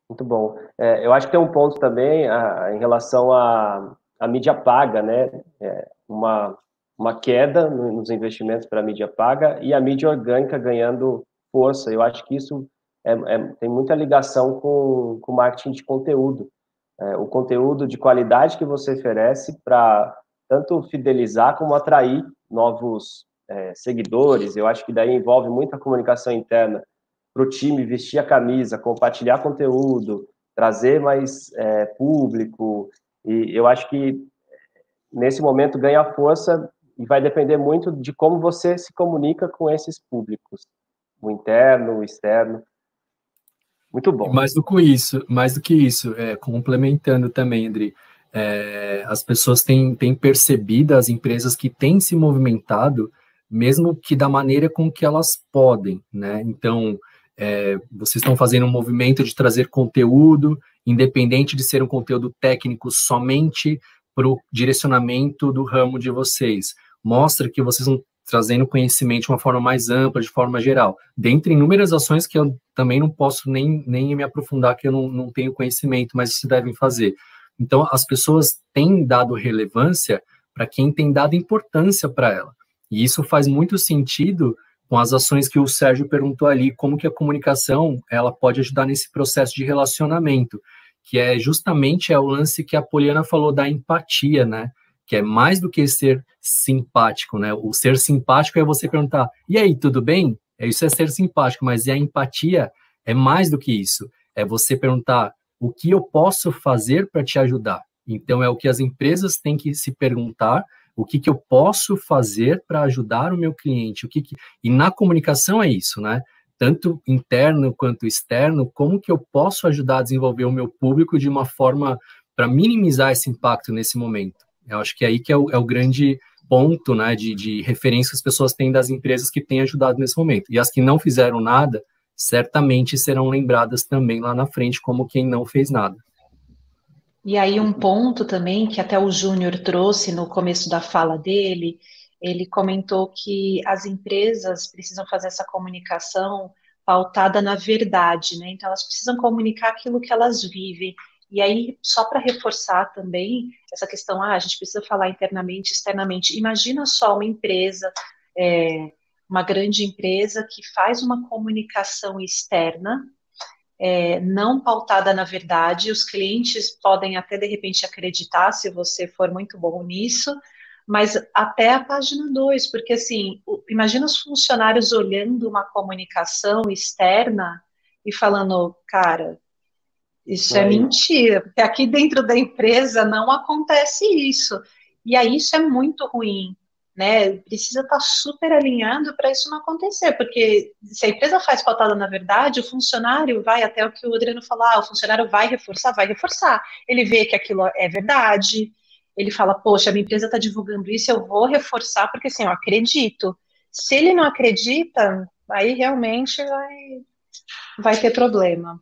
Muito bom. É, eu acho que tem um ponto também a, em relação à, à mídia paga, né? É, uma, uma queda nos investimentos para a mídia paga e a mídia orgânica ganhando força. Eu acho que isso é, é, tem muita ligação com o marketing de conteúdo. É, o conteúdo de qualidade que você oferece para tanto fidelizar como atrair novos é, seguidores. Eu acho que daí envolve muita comunicação interna para o time vestir a camisa, compartilhar conteúdo, trazer mais é, público. E eu acho que nesse momento ganha força e vai depender muito de como você se comunica com esses públicos, o interno, o externo. Muito bom. Mais do que isso, mais do que isso, é, complementando também, André, é, as pessoas têm, têm percebido, as empresas que têm se movimentado, mesmo que da maneira com que elas podem, né? Então, é, vocês estão fazendo um movimento de trazer conteúdo, independente de ser um conteúdo técnico somente para o direcionamento do ramo de vocês. Mostra que vocês estão trazendo conhecimento de uma forma mais ampla, de forma geral. Dentre inúmeras ações que eu também não posso nem, nem me aprofundar, que eu não, não tenho conhecimento, mas se devem fazer. Então, as pessoas têm dado relevância para quem tem dado importância para ela. E isso faz muito sentido com as ações que o Sérgio perguntou ali, como que a comunicação ela pode ajudar nesse processo de relacionamento, que é justamente é o lance que a Poliana falou da empatia, né? Que é mais do que ser simpático, né? O ser simpático é você perguntar: "E aí, tudo bem?" É isso é ser simpático, mas a empatia é mais do que isso. É você perguntar: "O que eu posso fazer para te ajudar?" Então é o que as empresas têm que se perguntar o que, que eu posso fazer para ajudar o meu cliente, o que, que e na comunicação é isso, né? Tanto interno quanto externo, como que eu posso ajudar a desenvolver o meu público de uma forma para minimizar esse impacto nesse momento. Eu acho que é aí que é o, é o grande ponto, né, de, de referência que as pessoas têm das empresas que têm ajudado nesse momento. E as que não fizeram nada, certamente serão lembradas também lá na frente como quem não fez nada. E aí um ponto também que até o Júnior trouxe no começo da fala dele, ele comentou que as empresas precisam fazer essa comunicação pautada na verdade, né? Então elas precisam comunicar aquilo que elas vivem. E aí, só para reforçar também essa questão, ah, a gente precisa falar internamente, externamente. Imagina só uma empresa, é, uma grande empresa que faz uma comunicação externa é, não pautada na verdade. Os clientes podem até de repente acreditar se você for muito bom nisso, mas até a página 2, porque assim, imagina os funcionários olhando uma comunicação externa e falando, cara, isso é, é mentira, porque aqui dentro da empresa não acontece isso. E aí isso é muito ruim né? Precisa estar tá super alinhado para isso não acontecer, porque se a empresa faz pautada na verdade, o funcionário vai até o que o Adriano falou, ah, o funcionário vai reforçar, vai reforçar. Ele vê que aquilo é verdade, ele fala, poxa, a minha empresa está divulgando isso, eu vou reforçar, porque assim, eu acredito. Se ele não acredita, aí realmente vai, vai ter problema.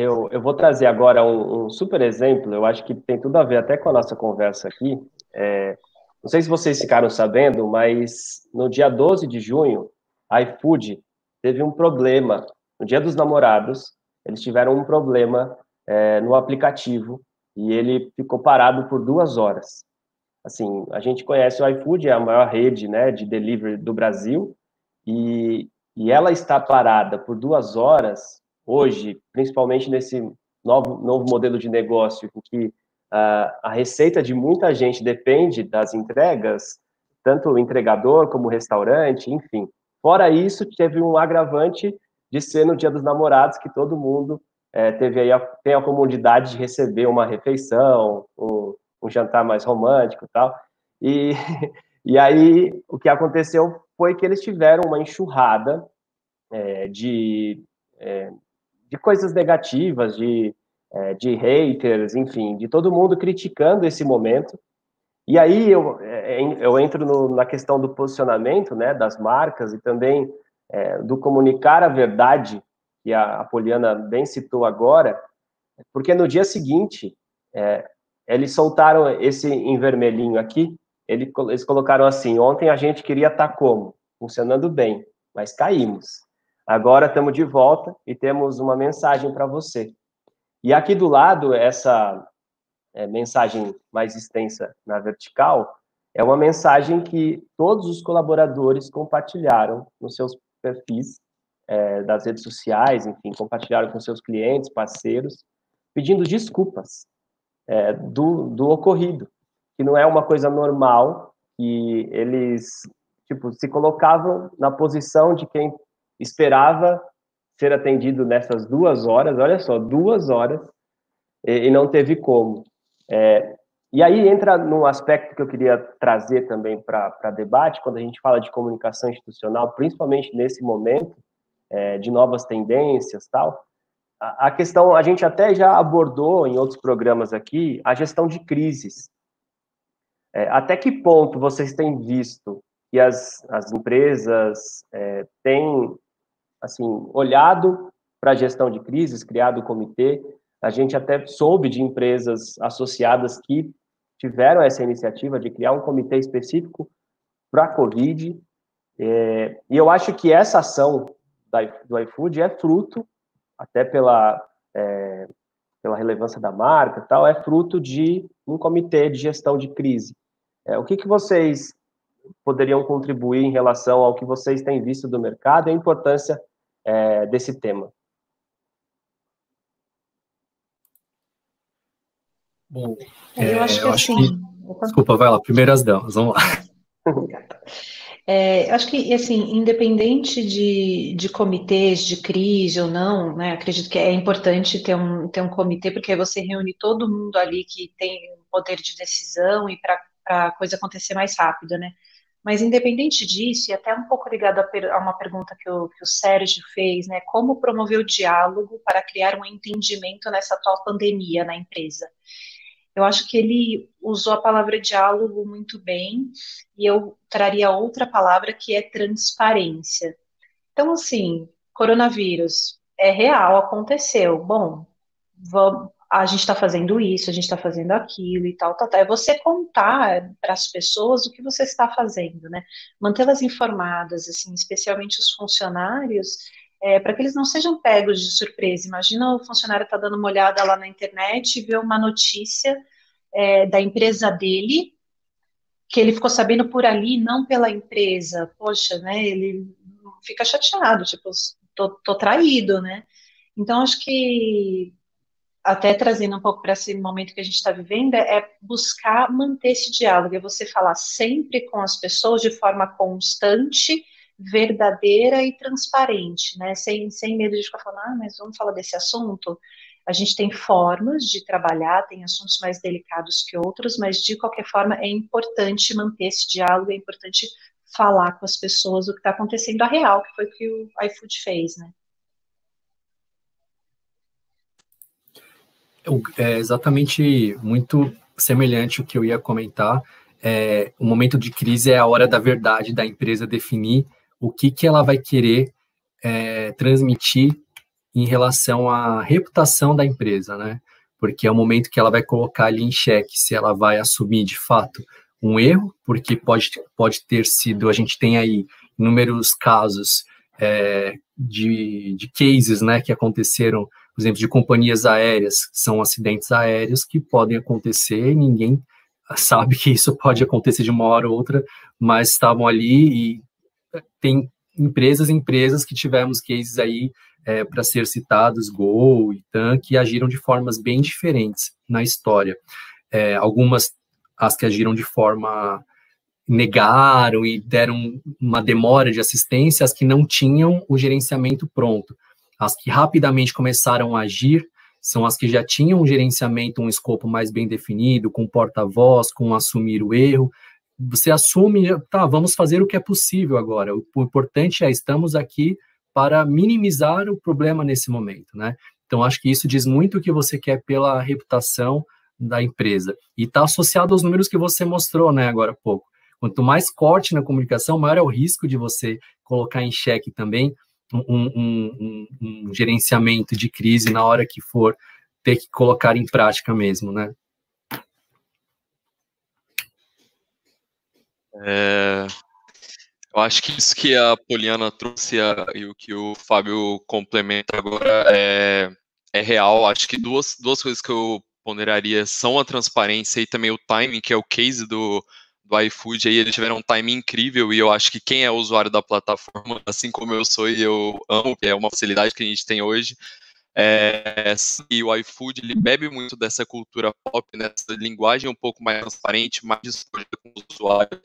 Eu, eu vou trazer agora um, um super exemplo, eu acho que tem tudo a ver até com a nossa conversa aqui. É, não sei se vocês ficaram sabendo, mas no dia 12 de junho, a iFood teve um problema. No dia dos namorados, eles tiveram um problema é, no aplicativo e ele ficou parado por duas horas. Assim, a gente conhece o iFood, é a maior rede né, de delivery do Brasil, e, e ela está parada por duas horas hoje, principalmente nesse novo, novo modelo de negócio, em que a receita de muita gente depende das entregas, tanto o entregador como o restaurante, enfim. Fora isso, teve um agravante de ser no Dia dos Namorados, que todo mundo é, teve aí a, tem a comodidade de receber uma refeição, um, um jantar mais romântico e tal. E, e aí, o que aconteceu foi que eles tiveram uma enxurrada é, de, é, de coisas negativas, de é, de haters, enfim, de todo mundo criticando esse momento. E aí eu, é, eu entro no, na questão do posicionamento né, das marcas e também é, do comunicar a verdade, que a, a Poliana bem citou agora, porque no dia seguinte, é, eles soltaram esse em vermelhinho aqui, eles colocaram assim, ontem a gente queria estar tá como? Funcionando bem, mas caímos. Agora estamos de volta e temos uma mensagem para você. E aqui do lado, essa é, mensagem mais extensa na vertical, é uma mensagem que todos os colaboradores compartilharam nos seus perfis é, das redes sociais, enfim, compartilharam com seus clientes, parceiros, pedindo desculpas é, do, do ocorrido, que não é uma coisa normal, que eles, tipo, se colocavam na posição de quem esperava ser atendido nessas duas horas, olha só, duas horas, e, e não teve como. É, e aí entra num aspecto que eu queria trazer também para debate, quando a gente fala de comunicação institucional, principalmente nesse momento é, de novas tendências tal, a, a questão, a gente até já abordou em outros programas aqui, a gestão de crises. É, até que ponto vocês têm visto que as, as empresas é, têm assim, olhado para a gestão de crises, criado o comitê. A gente até soube de empresas associadas que tiveram essa iniciativa de criar um comitê específico para a Covid. É, e eu acho que essa ação da, do iFood é fruto, até pela, é, pela relevância da marca tal, é fruto de um comitê de gestão de crise. É, o que, que vocês poderiam contribuir em relação ao que vocês têm visto do mercado e a importância é, desse tema. Bom, é, eu acho que, eu assim, acho que... Desculpa, vai lá, primeiras damas, vamos lá. É, acho que, assim, independente de, de comitês de crise ou não, né, acredito que é importante ter um, ter um comitê, porque você reúne todo mundo ali que tem poder de decisão e para a coisa acontecer mais rápido, né? Mas, independente disso, e até um pouco ligado a, a uma pergunta que o, que o Sérgio fez, né, como promover o diálogo para criar um entendimento nessa atual pandemia na empresa? Eu acho que ele usou a palavra diálogo muito bem, e eu traria outra palavra que é transparência. Então, assim, coronavírus é real, aconteceu. Bom, vamos, a gente está fazendo isso, a gente está fazendo aquilo e tal, tal, tal. É você contar para as pessoas o que você está fazendo, né? Mantê-las informadas, assim, especialmente os funcionários, é, para que eles não sejam pegos de surpresa. Imagina o funcionário estar tá dando uma olhada lá na internet e ver uma notícia é, da empresa dele, que ele ficou sabendo por ali, não pela empresa. Poxa, né? Ele fica chateado, tipo, tô, tô traído, né? Então, acho que até trazendo um pouco para esse momento que a gente está vivendo, é buscar manter esse diálogo, é você falar sempre com as pessoas de forma constante, verdadeira e transparente, né? Sem, sem medo de ficar falando, ah, mas vamos falar desse assunto. A gente tem formas de trabalhar, tem assuntos mais delicados que outros, mas de qualquer forma é importante manter esse diálogo, é importante falar com as pessoas o que está acontecendo a real, que foi o que o iFood fez, né? É exatamente muito semelhante o que eu ia comentar. É, o momento de crise é a hora da verdade da empresa definir o que, que ela vai querer é, transmitir em relação à reputação da empresa, né? Porque é o momento que ela vai colocar ali em xeque se ela vai assumir de fato um erro, porque pode, pode ter sido, a gente tem aí inúmeros casos é, de, de cases né, que aconteceram por exemplo, de companhias aéreas, são acidentes aéreos que podem acontecer ninguém sabe que isso pode acontecer de uma hora ou outra, mas estavam ali e eh, tem empresas empresas que tivemos cases aí é, para ser citados, Gol e TAM, que agiram de formas bem diferentes na história. É, algumas, as que agiram de forma negaram e deram uma demora de assistência, as que não tinham o gerenciamento pronto. As que rapidamente começaram a agir são as que já tinham um gerenciamento, um escopo mais bem definido, com porta-voz, com assumir o erro. Você assume, tá, vamos fazer o que é possível agora. O importante é, estamos aqui para minimizar o problema nesse momento, né? Então, acho que isso diz muito o que você quer pela reputação da empresa. E está associado aos números que você mostrou, né, agora há pouco. Quanto mais corte na comunicação, maior é o risco de você colocar em xeque também um, um, um, gerenciamento de crise na hora que for ter que colocar em prática mesmo, né? É, eu acho que isso que a Poliana trouxe a, e o que o Fábio complementa agora é, é real. Acho que duas, duas coisas que eu ponderaria são a transparência e também o timing, que é o case do, do iFood. Aí eles tiveram um timing incrível e eu acho que quem é usuário da plataforma, assim como eu sou e eu amo, que é uma facilidade que a gente tem hoje, é, e o iFood ele bebe muito dessa cultura pop, nessa linguagem um pouco mais transparente, mais disponível com os usuários.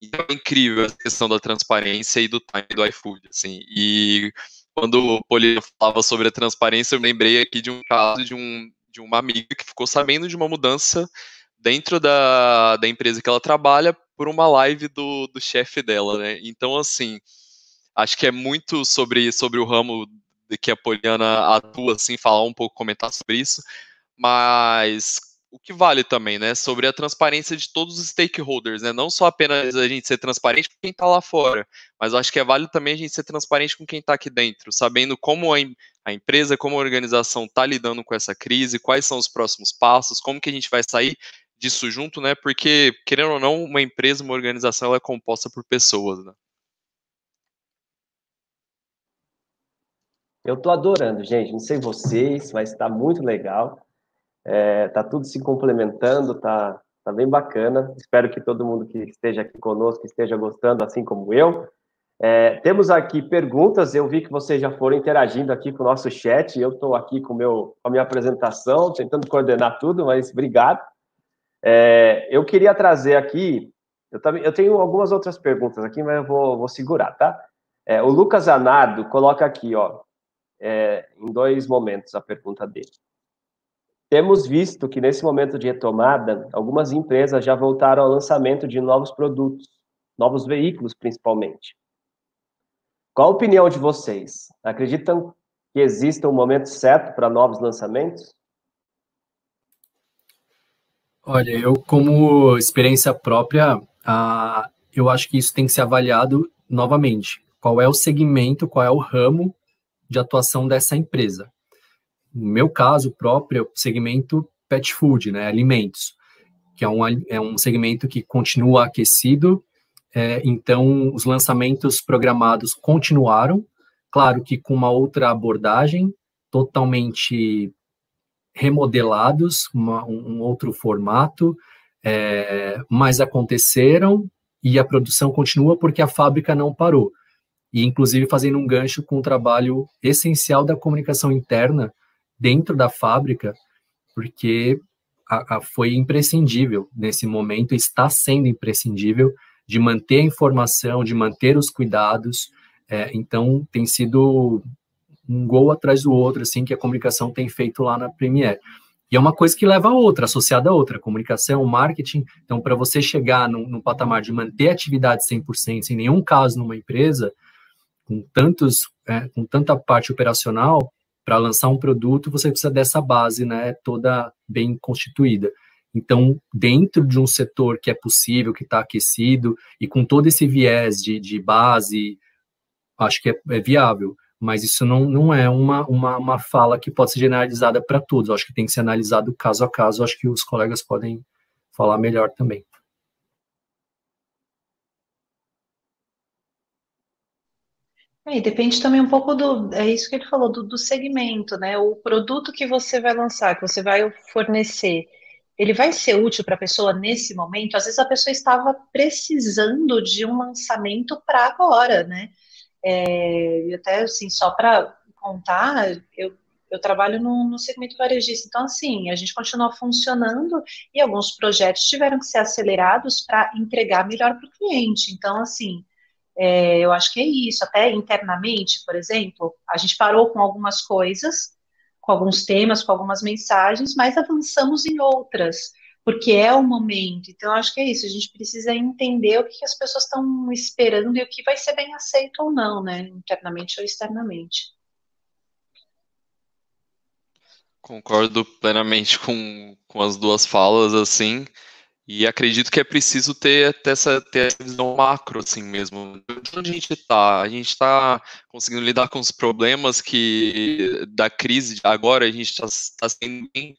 Então é incrível a questão da transparência e do time do iFood, assim. E quando o Polino falava sobre a transparência, eu lembrei aqui de um caso de, um, de uma amiga que ficou sabendo de uma mudança dentro da, da empresa que ela trabalha por uma live do, do chefe dela, né? Então, assim, acho que é muito sobre, sobre o ramo de que a Poliana atua, assim, falar um pouco, comentar sobre isso, mas o que vale também, né, sobre a transparência de todos os stakeholders, né, não só apenas a gente ser transparente com quem está lá fora, mas acho que é válido também a gente ser transparente com quem está aqui dentro, sabendo como a, a empresa, como a organização está lidando com essa crise, quais são os próximos passos, como que a gente vai sair disso junto, né, porque, querendo ou não, uma empresa, uma organização, ela é composta por pessoas, né. Eu estou adorando, gente. Não sei vocês, mas está muito legal. É, tá tudo se complementando, tá, tá bem bacana. Espero que todo mundo que esteja aqui conosco esteja gostando, assim como eu. É, temos aqui perguntas. Eu vi que vocês já foram interagindo aqui com o nosso chat. Eu estou aqui com, meu, com a minha apresentação, tentando coordenar tudo, mas obrigado. É, eu queria trazer aqui. Eu, também, eu tenho algumas outras perguntas aqui, mas eu vou, vou segurar, tá? É, o Lucas Anardo coloca aqui, ó é, em dois momentos a pergunta dele. Temos visto que nesse momento de retomada, algumas empresas já voltaram ao lançamento de novos produtos, novos veículos principalmente. Qual a opinião de vocês? Acreditam que exista um momento certo para novos lançamentos? Olha, eu como experiência própria, eu acho que isso tem que ser avaliado novamente. Qual é o segmento, qual é o ramo de atuação dessa empresa. No meu caso próprio, o segmento pet food, né, alimentos, que é um, é um segmento que continua aquecido, é, então os lançamentos programados continuaram, claro que com uma outra abordagem, totalmente remodelados, uma, um outro formato, é, mas aconteceram e a produção continua porque a fábrica não parou e inclusive fazendo um gancho com o trabalho essencial da comunicação interna dentro da fábrica, porque a, a foi imprescindível nesse momento, está sendo imprescindível de manter a informação, de manter os cuidados. É, então, tem sido um gol atrás do outro, assim, que a comunicação tem feito lá na Premiere. E é uma coisa que leva a outra, associada a outra, comunicação, marketing. Então, para você chegar no, no patamar de manter a atividade 100%, sem nenhum caso numa empresa, com tantos, é, com tanta parte operacional, para lançar um produto, você precisa dessa base, né, toda bem constituída. Então, dentro de um setor que é possível, que está aquecido, e com todo esse viés de, de base, acho que é, é, viável. Mas isso não, não é uma, uma, uma fala que pode ser generalizada para todos. acho que tem que ser analisado caso a caso. acho que os colegas podem falar melhor também. É, depende também um pouco do, é isso que ele falou, do, do segmento, né? O produto que você vai lançar, que você vai fornecer, ele vai ser útil para a pessoa nesse momento? Às vezes a pessoa estava precisando de um lançamento para agora, né? É, e até assim, só para contar, eu, eu trabalho no, no segmento varejista, então assim, a gente continua funcionando e alguns projetos tiveram que ser acelerados para entregar melhor para o cliente. Então, assim, é, eu acho que é isso. Até internamente, por exemplo, a gente parou com algumas coisas, com alguns temas, com algumas mensagens, mas avançamos em outras, porque é o momento. Então, acho que é isso. A gente precisa entender o que as pessoas estão esperando e o que vai ser bem aceito ou não, né? Internamente ou externamente. Concordo plenamente com, com as duas falas, assim, e acredito que é preciso ter, ter, essa, ter essa visão macro, assim mesmo. De onde a gente está? A gente está conseguindo lidar com os problemas que da crise agora, a gente está tá sendo bem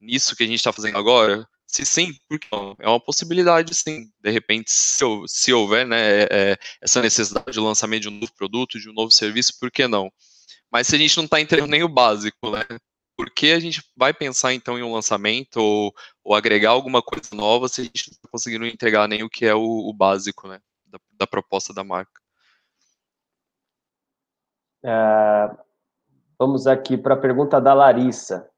nisso que a gente está fazendo agora? Se sim, por que não? É uma possibilidade, sim. De repente, se, se houver né, é, é, essa necessidade de lançamento de um novo produto, de um novo serviço, por que não? Mas se a gente não está entregando nem o básico, né? por que a gente vai pensar então em um lançamento ou, ou agregar alguma coisa nova se a gente não está conseguindo entregar nem o que é o, o básico né, da, da, proposta da marca? É, vamos aqui para a pergunta da Larissa.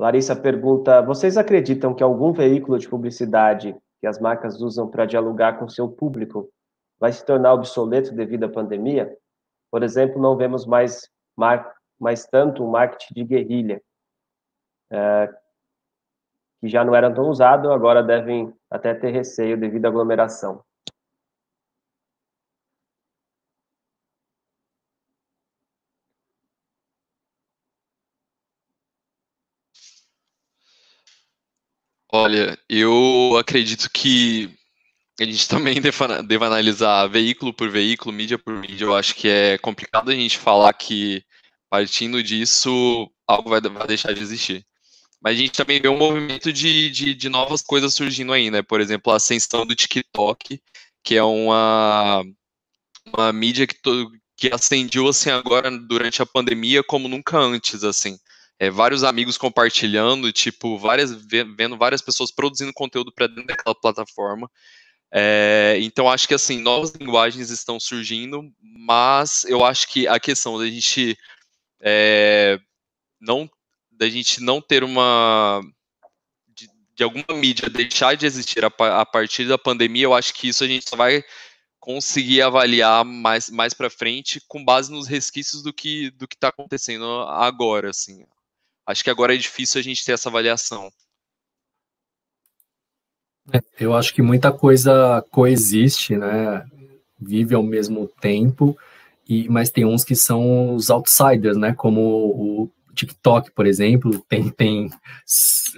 Larissa pergunta: vocês acreditam que algum veículo de publicidade que as marcas usam para dialogar com seu público vai se tornar obsoleto devido à pandemia? Por exemplo, não vemos mais mar mas tanto o marketing de guerrilha, é, que já não eram tão usados, agora devem até ter receio devido à aglomeração. Olha, eu acredito que a gente também deve analisar veículo por veículo, mídia por mídia. Eu acho que é complicado a gente falar que partindo disso, algo vai, vai deixar de existir. Mas a gente também vê um movimento de, de, de, novas coisas surgindo aí, né? Por exemplo, a ascensão do TikTok, que é uma, uma mídia que, que ascendiu assim agora durante a pandemia como nunca antes, assim. É, vários amigos compartilhando, tipo, várias, vendo várias pessoas produzindo conteúdo para dentro daquela plataforma. É, então, acho que, assim, novas linguagens estão surgindo, mas eu acho que a questão da gente é, não da gente não ter uma de, de, alguma mídia deixar de existir a, a, partir da pandemia, eu acho que isso a gente só vai conseguir avaliar mais, mais para frente com base nos resquícios do que do que está acontecendo agora, assim. Acho que agora é difícil a gente ter essa avaliação. É, eu acho que muita coisa coexiste, né? Vive ao mesmo tempo e, mas tem uns que são os outsiders, né? Como o TikTok, por exemplo, tem, tem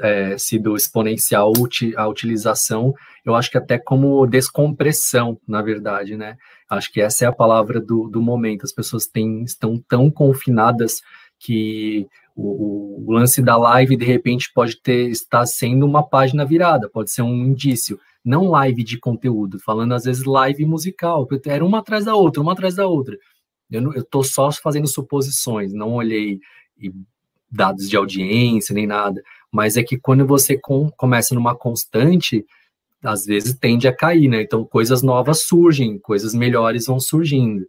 é, sido exponencial a utilização, eu acho que até como descompressão, na verdade, né? Acho que essa é a palavra do, do momento. As pessoas têm, estão tão confinadas que o, o, lance da live, de repente, pode ter estar sendo uma página virada, pode ser um indício. Não live de conteúdo, falando às vezes live musical, era uma atrás da outra, uma atrás da outra. Eu estou só fazendo suposições, não olhei dados de audiência nem nada, mas é que quando você com, começa numa constante, às vezes tende a cair, né? Então coisas novas surgem, coisas melhores vão surgindo.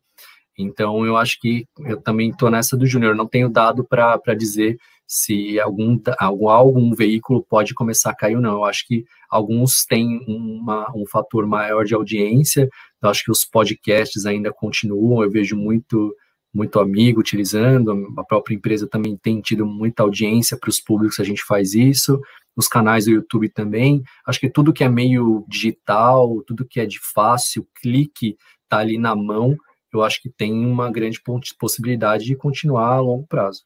Então eu acho que eu também estou nessa do Júnior, não tenho dado para dizer se algum, algum, algum veículo pode começar a cair ou não. Eu acho que alguns têm uma, um fator maior de audiência, eu acho que os podcasts ainda continuam, eu vejo muito muito amigo utilizando, a própria empresa também tem tido muita audiência para os públicos, a gente faz isso, os canais do YouTube também, acho que tudo que é meio digital, tudo que é de fácil, clique, tá ali na mão, eu acho que tem uma grande possibilidade de continuar a longo prazo.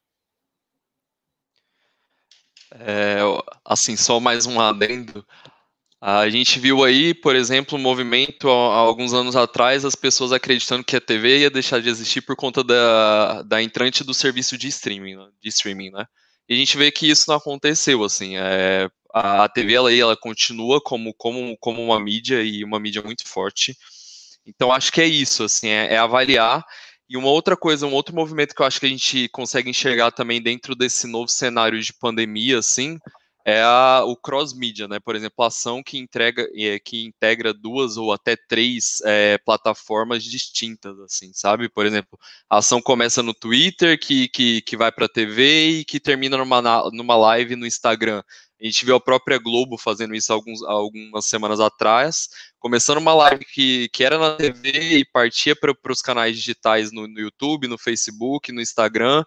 É, assim, só mais um adendo. A gente viu aí, por exemplo, um movimento há, alguns anos atrás, as pessoas acreditando que a TV ia deixar de existir por conta da, da entrante do serviço de streaming, né, de streaming, né? E a gente vê que isso não aconteceu, assim. É, a, a TV ela, ela continua como, como, como uma mídia e uma mídia muito forte. Então acho que é isso, assim, é, é avaliar. E uma outra coisa, um outro movimento que eu acho que a gente consegue enxergar também dentro desse novo cenário de pandemia, assim, é a, o cross-media, né? Por exemplo, a ação que, entrega, é, que integra duas ou até três é, plataformas distintas, assim, sabe? Por exemplo, a ação começa no Twitter, que, que, que vai para a TV e que termina numa, numa live no Instagram. A gente viu a própria Globo fazendo isso alguns, algumas semanas atrás, começando uma live que, que era na TV e partia para os canais digitais no, no, YouTube, no Facebook, no Instagram,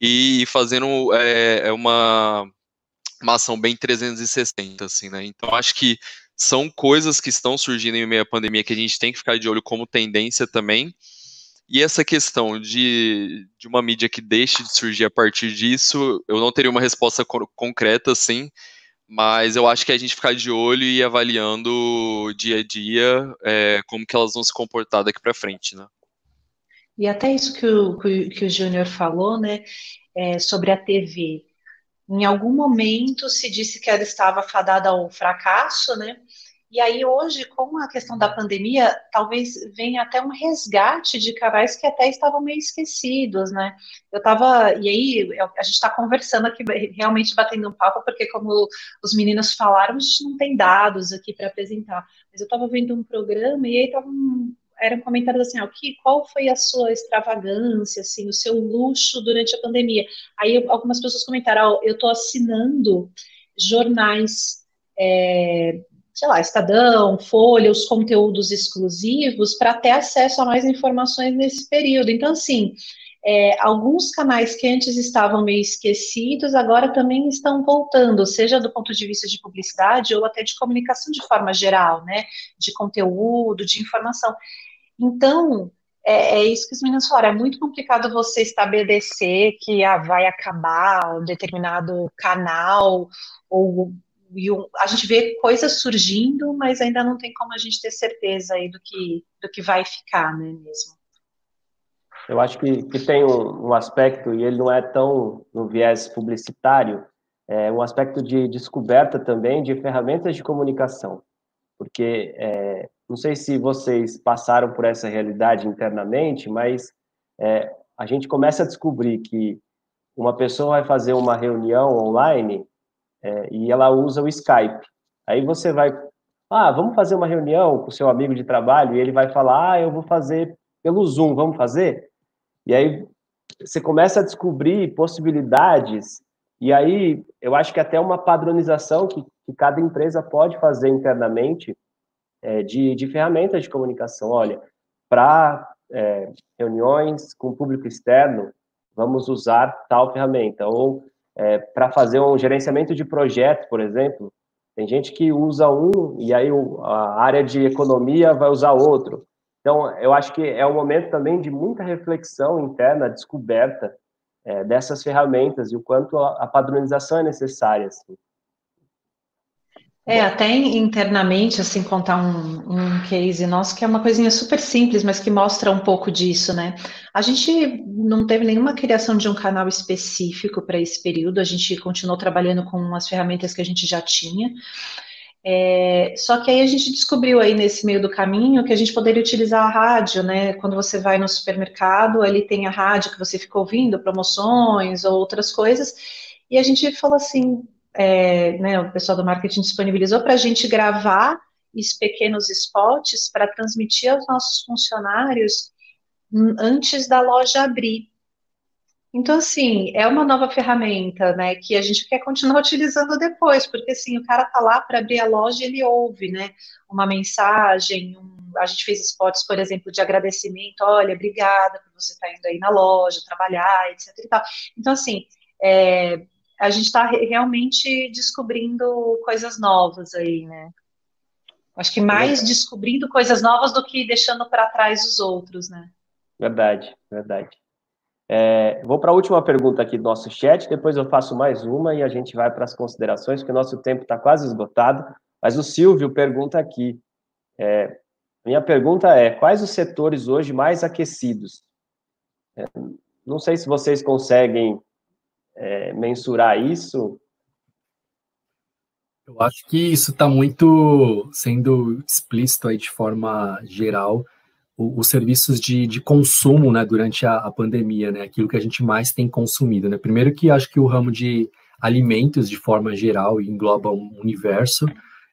e fazendo é, uma, uma ação bem 360, assim, né? Então, acho que são coisas que estão surgindo em meio à pandemia que a gente tem que ficar de olho como tendência também. E essa questão de, de uma mídia que deixe de surgir a partir disso, eu não teria uma resposta co concreta, sim, mas eu acho que a gente ficar de olho e avaliando dia a dia é, como que elas vão se comportar daqui para frente, né? E até isso que o, que o Júnior falou, né, é, sobre a TV. Em algum momento se disse que ela estava fadada ao fracasso, né? E aí hoje, com a questão da pandemia, talvez venha até um resgate de canais que até estavam meio esquecidos, né? Eu estava, e aí a gente está conversando aqui, realmente batendo um papo, porque como os meninos falaram, a gente não tem dados aqui para apresentar. Mas eu estava vendo um programa e aí estava um, eram comentários assim, ó, que, qual foi a sua extravagância, assim, o seu luxo durante a pandemia? Aí algumas pessoas comentaram, ó, eu estou assinando jornais, é, sei lá, Estadão, Folha, os conteúdos exclusivos para ter acesso a mais informações nesse período. Então, assim, é, alguns canais que antes estavam meio esquecidos agora também estão voltando, seja do ponto de vista de publicidade ou até de comunicação de forma geral, né? De conteúdo, de informação. Então, é, é, isso que os meninos falaram. É muito complicado você estabelecer que ah, vai acabar um determinado canal, ou a gente vê coisas surgindo, mas ainda não tem como a gente ter certeza aí do que, do que vai ficar, né, mesmo. Eu acho que, que tem um, um aspecto, e ele não é tão no viés publicitário, é um aspecto de descoberta também de ferramentas de comunicação. Porque é, não sei se vocês passaram por essa realidade internamente, mas é, a gente começa a descobrir que uma pessoa vai fazer uma reunião online é, e ela usa o Skype. Aí você vai, ah, vamos fazer uma reunião com o seu amigo de trabalho e ele vai falar, ah, eu vou fazer pelo Zoom, vamos fazer? E aí você começa a descobrir possibilidades e aí eu acho que até uma padronização que, que cada empresa pode fazer internamente é, de, de, ferramentas de comunicação. Olha, para é, reuniões com público externo, vamos usar tal ferramenta. Ou é, para fazer um gerenciamento de projeto, por exemplo, tem gente que usa um e aí a área de economia vai usar outro. Então, eu acho que é um momento também de muita reflexão interna, descoberta é, dessas ferramentas e o quanto a, a padronização é necessária. Assim. É, até internamente, assim, contar um, um case nosso, que é uma coisinha super simples, mas que mostra um pouco disso, né? A gente não teve nenhuma criação de um canal específico para esse período, a gente continuou trabalhando com as ferramentas que a gente já tinha. É, só que aí a gente descobriu aí nesse meio do caminho que a gente poderia utilizar a rádio, né? Quando você vai no supermercado, ali tem a rádio que você fica ouvindo, promoções ou outras coisas, e a gente falou assim, é, né, o pessoal do marketing disponibilizou para a gente gravar esses pequenos spots para transmitir aos nossos funcionários antes da loja abrir. Então, assim, é uma nova ferramenta, né, que a gente quer continuar utilizando depois, porque, assim, o cara tá lá para abrir a loja e ele ouve, né, uma mensagem, um, a gente fez spots, por exemplo, de agradecimento, olha, obrigada por você estar tá indo aí na loja, trabalhar, etc e tal. Então, assim, é, a gente está realmente descobrindo coisas novas aí, né? Acho que mais descobrindo coisas novas do que deixando para trás os outros, né? Verdade, verdade. É, vou para a última pergunta aqui do nosso chat, depois eu faço mais uma e a gente vai para as considerações, porque o nosso tempo está quase esgotado. Mas o Silvio pergunta aqui: é, minha pergunta é: quais os setores hoje mais aquecidos? É, não sei se vocês conseguem é, mensurar isso? Eu acho que isso está muito sendo explícito aí de forma geral, os serviços de, de consumo, né, durante a, a, pandemia, né, aquilo que a gente mais tem consumido, né, primeiro que acho que o ramo de alimentos, de forma geral, engloba um universo,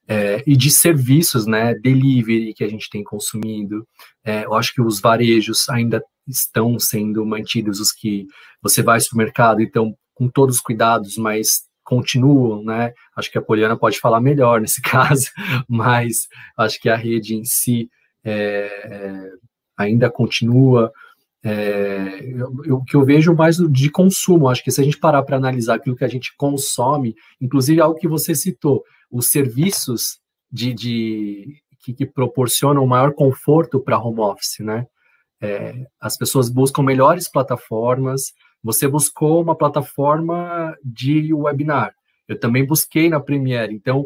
é, e de serviços, né, delivery que a gente tem consumido, é, eu acho que os varejos ainda estão sendo mantidos, os que você vai ao supermercado, então com todos os cuidados, mas continuam, né? Acho que a Poliana pode falar melhor nesse caso, mas acho que a rede em si é, é, ainda continua. É, o que eu vejo mais de consumo, acho que se a gente parar para analisar aquilo que a gente consome, inclusive algo que você citou, os serviços de, de que, que proporcionam maior conforto para home office, né? É, as pessoas buscam melhores plataformas. Você buscou uma plataforma de webinar. Eu também busquei na Premiere. Então,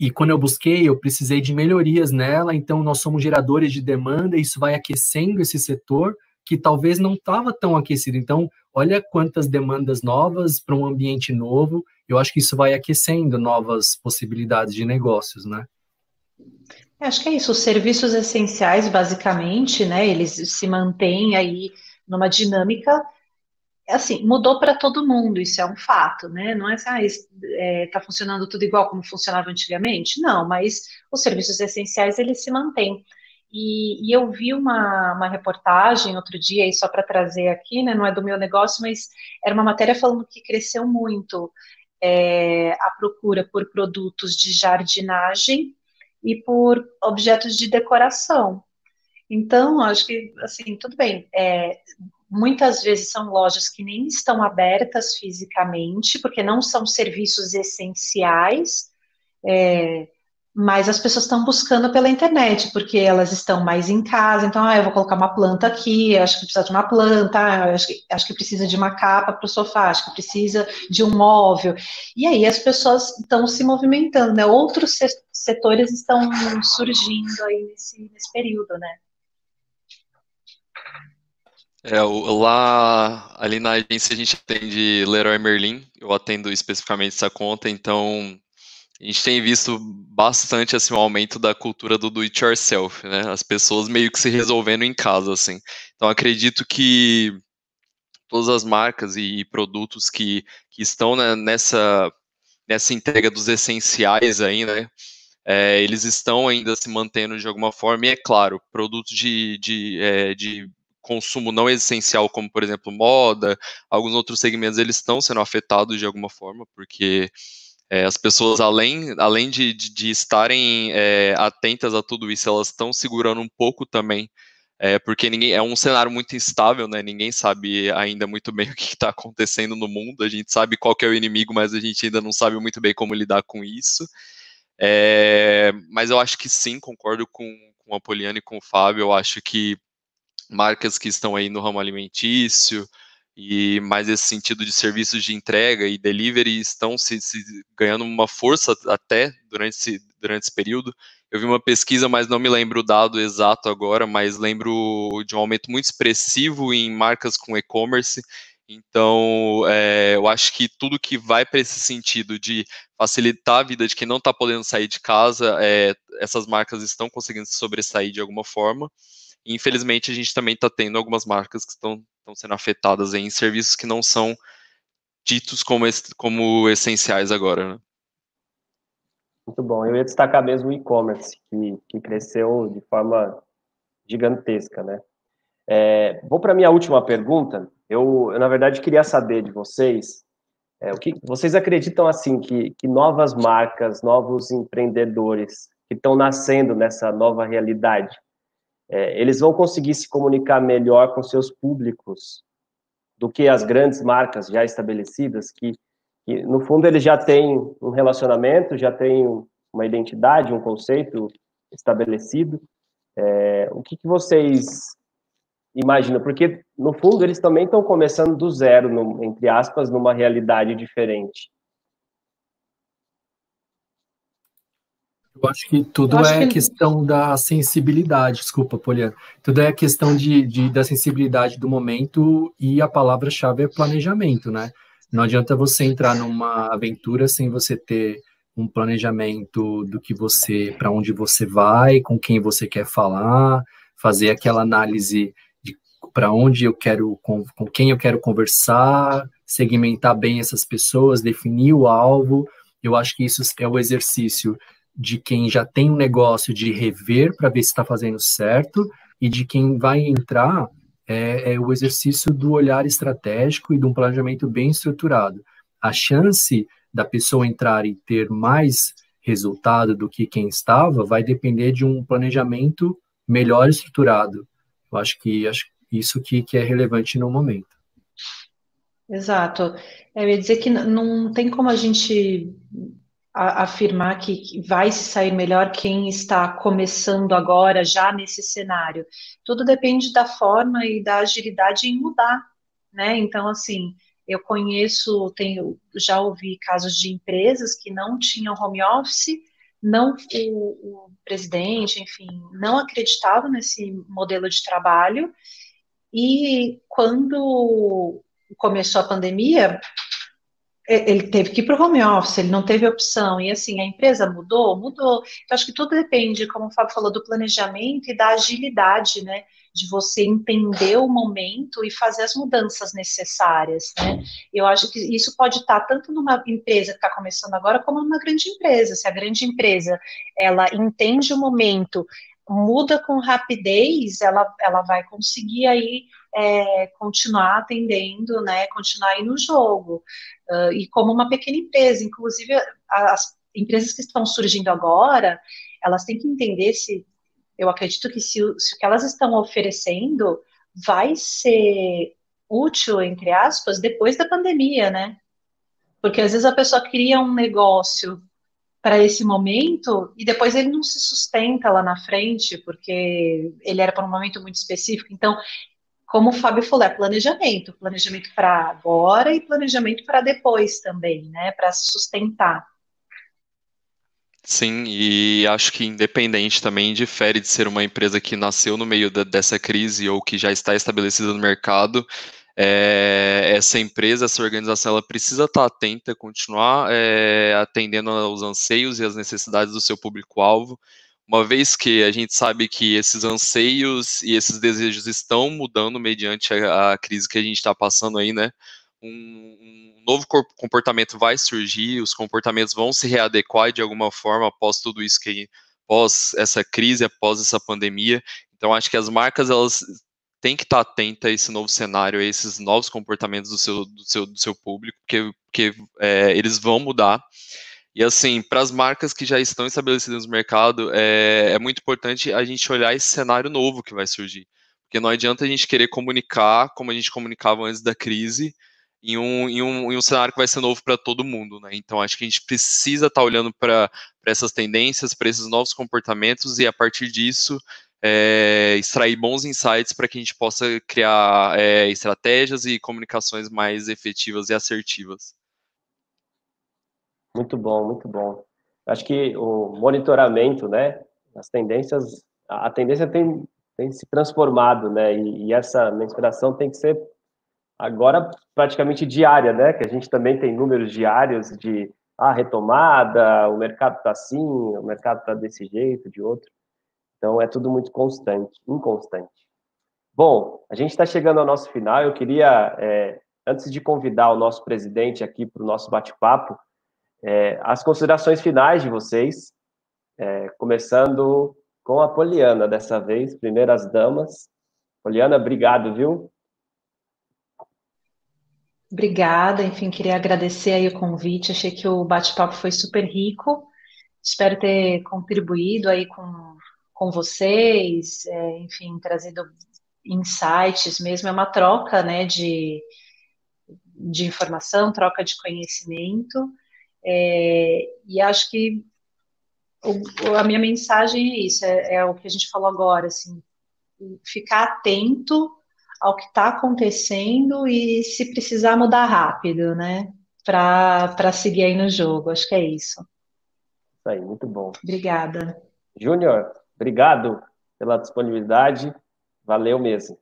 e quando eu busquei, eu precisei de melhorias nela. Então, nós somos geradores de demanda. E isso vai aquecendo esse setor que talvez não estava tão aquecido. Então, olha quantas demandas novas para um ambiente novo. Eu acho que isso vai aquecendo novas possibilidades de negócios, né? Acho que é isso. Os serviços essenciais, basicamente, né, eles se mantêm aí numa dinâmica, assim, mudou para todo mundo, isso é um fato, né? Não é assim, ah, está é, tá funcionando tudo igual como funcionava antigamente, não, mas os serviços essenciais, eles se mantêm. E, e eu vi uma, uma reportagem outro dia, e só para trazer aqui, né, não é do meu negócio, mas era uma matéria falando que cresceu muito é, a procura por produtos de jardinagem e por objetos de decoração. Então, acho que, assim, tudo bem. É, muitas vezes são lojas que nem estão abertas fisicamente, porque não são serviços essenciais, é, mas as pessoas estão buscando pela internet, porque elas estão mais em casa, então, ah, eu vou colocar uma planta aqui, acho que precisa de uma planta, acho, que, acho que precisa de uma capa para o sofá, acho que precisa de um móvel, e aí as pessoas estão se movimentando, né, outros setores estão surgindo aí nesse, nesse período, né. É, lá, ali na agência a gente atende Leroy Merlin, eu atendo especificamente essa conta, então a gente tem visto bastante assim, o aumento da cultura do do it yourself, né? As pessoas meio que se resolvendo em casa, assim. Então acredito que todas as marcas e produtos que, que estão né, nessa, nessa entrega dos essenciais aí, né? É, eles estão ainda se mantendo de alguma forma, e é claro, produtos de, de, é, de consumo não essencial, como por exemplo moda, alguns outros segmentos, eles estão sendo afetados de alguma forma, porque é, as pessoas, além, além de, de, de estarem é, atentas a tudo isso, elas estão segurando um pouco também, é, porque ninguém é um cenário muito instável, né? Ninguém sabe ainda muito bem o que está acontecendo no mundo. A gente sabe qual é o inimigo, mas a gente ainda não sabe muito bem como lidar com isso. É, mas eu acho que sim, concordo com, com a Poliana e com o Fábio. Eu acho que marcas que estão aí no ramo alimentício, e mais esse sentido de serviços de entrega e delivery estão se, se, ganhando uma força até durante esse, durante esse período. Eu vi uma pesquisa, mas não me lembro o dado exato agora, mas lembro de um aumento muito expressivo em marcas com e-commerce. Então, é, eu acho que tudo que vai para esse sentido de facilitar a vida de quem não está podendo sair de casa, é, essas marcas estão conseguindo se sobressair de alguma forma. Infelizmente, a gente também está tendo algumas marcas que estão sendo afetadas em serviços que não são ditos como, como essenciais agora. Né? Muito bom. Eu ia destacar mesmo o e-commerce, que, que cresceu de forma gigantesca, né? É, vou para a minha última pergunta. Eu, eu, na verdade, queria saber de vocês é, o que vocês acreditam assim que, que novas marcas, novos empreendedores que estão nascendo nessa nova realidade, é, eles vão conseguir se comunicar melhor com seus públicos do que as grandes marcas já estabelecidas, que, que no fundo eles já têm um relacionamento, já têm uma identidade, um conceito estabelecido. É, o que, que vocês imaginam? Porque no fundo eles também estão começando do zero, no, entre aspas, numa realidade diferente. Eu acho que tudo acho é que... questão da sensibilidade, desculpa, Poliana. Tudo é questão de, de, da sensibilidade do momento e a palavra-chave é planejamento, né? Não adianta você entrar numa aventura sem você ter um planejamento do que você, para onde você vai, com quem você quer falar, fazer aquela análise de para onde eu quero, com, com quem eu quero conversar, segmentar bem essas pessoas, definir o alvo. Eu acho que isso é o exercício de quem já tem um negócio de rever para ver se está fazendo certo e de quem vai entrar é, é, o exercício do olhar estratégico e de um planejamento bem estruturado. A chance da pessoa entrar e ter mais resultado do que quem estava vai depender de um planejamento melhor estruturado. Eu acho que acho isso que, que é relevante no momento. Exato. Eu ia dizer que não tem como a gente a, afirmar que vai se sair melhor quem está começando agora, já nesse cenário. Tudo depende da forma e da agilidade em mudar, né? Então, assim, eu conheço, tenho, já ouvi casos de empresas que não tinham home office, não o, o presidente, enfim, não acreditava nesse modelo de trabalho. E quando começou a pandemia, ele teve que ir para o home office, ele não teve opção. E assim, a empresa mudou? Mudou. Eu acho que tudo depende, como o Fábio falou, do planejamento e da agilidade, né? De você entender o momento e fazer as mudanças necessárias, né? Eu acho que isso pode estar tanto numa empresa que está começando agora, como numa grande empresa. Se a grande empresa ela entende o momento, muda com rapidez, ela, ela vai conseguir aí é, continuar atendendo, né, continuar aí no jogo. Uh, e como uma pequena empresa, inclusive as empresas que estão surgindo agora, elas têm que entender se, eu acredito que se, se o que elas estão oferecendo vai ser útil, entre aspas, depois da pandemia, né? Porque às vezes a pessoa cria um negócio para esse momento e depois ele não se sustenta lá na frente, porque ele era para um momento muito específico. Então, como o Fábio falou, é planejamento, planejamento para agora e planejamento para depois também, né, para se sustentar. Sim, e acho que independente também difere de ser uma empresa que nasceu no meio dessa crise ou que já está estabelecida no mercado, é, essa empresa, essa organização, ela precisa estar atenta, continuar é, atendendo aos anseios e às necessidades do seu público-alvo, uma vez que a gente sabe que esses anseios e esses desejos estão mudando mediante a, a crise que a gente está passando aí, né? Um, um, novo comportamento vai surgir, os comportamentos vão se readequar de alguma forma após tudo isso que após essa crise, após essa pandemia. Então acho que as marcas elas têm que estar atentas a esse novo cenário, a esses novos comportamentos do seu, do seu, do seu público, porque, porque é, eles vão mudar. E assim, para as marcas que já estão estabelecidas no mercado, é, é, muito importante a gente olhar esse cenário novo que vai surgir. Porque não adianta a gente querer comunicar como a gente comunicava antes da crise, em um, em um, em um cenário que vai ser novo para todo mundo. Né? Então, acho que a gente precisa estar tá olhando para essas tendências, para esses novos comportamentos, e a partir disso, é, extrair bons insights para que a gente possa criar é, estratégias e comunicações mais efetivas e assertivas. Muito bom, muito bom. Acho que o monitoramento, né, as tendências, a tendência tem, tem se transformado, né, e, e essa mensuração tem que ser agora praticamente diária, né, que a gente também tem números diários de ah, retomada, o mercado está assim, o mercado está desse jeito, de outro. Então é tudo muito constante, inconstante. Bom, a gente está chegando ao nosso final. Eu queria, é, antes de convidar o nosso presidente aqui para o nosso bate-papo, é, as considerações finais de vocês, é, começando com a Poliana dessa vez, primeiras damas. Poliana, obrigado, viu? Obrigada, enfim, queria agradecer aí o convite, achei que o bate-papo foi super rico, espero ter contribuído aí com, com vocês, é, enfim, trazido insights mesmo, é uma troca, né, de, de informação, troca de conhecimento, é, e acho que o, a minha mensagem é isso, é, é, o que a gente falou agora, assim, ficar atento ao que está acontecendo e se precisar mudar rápido, né? Para seguir aí no jogo. Acho que é isso. Isso aí, muito bom. Obrigada. Júnior, obrigado pela disponibilidade. Valeu mesmo.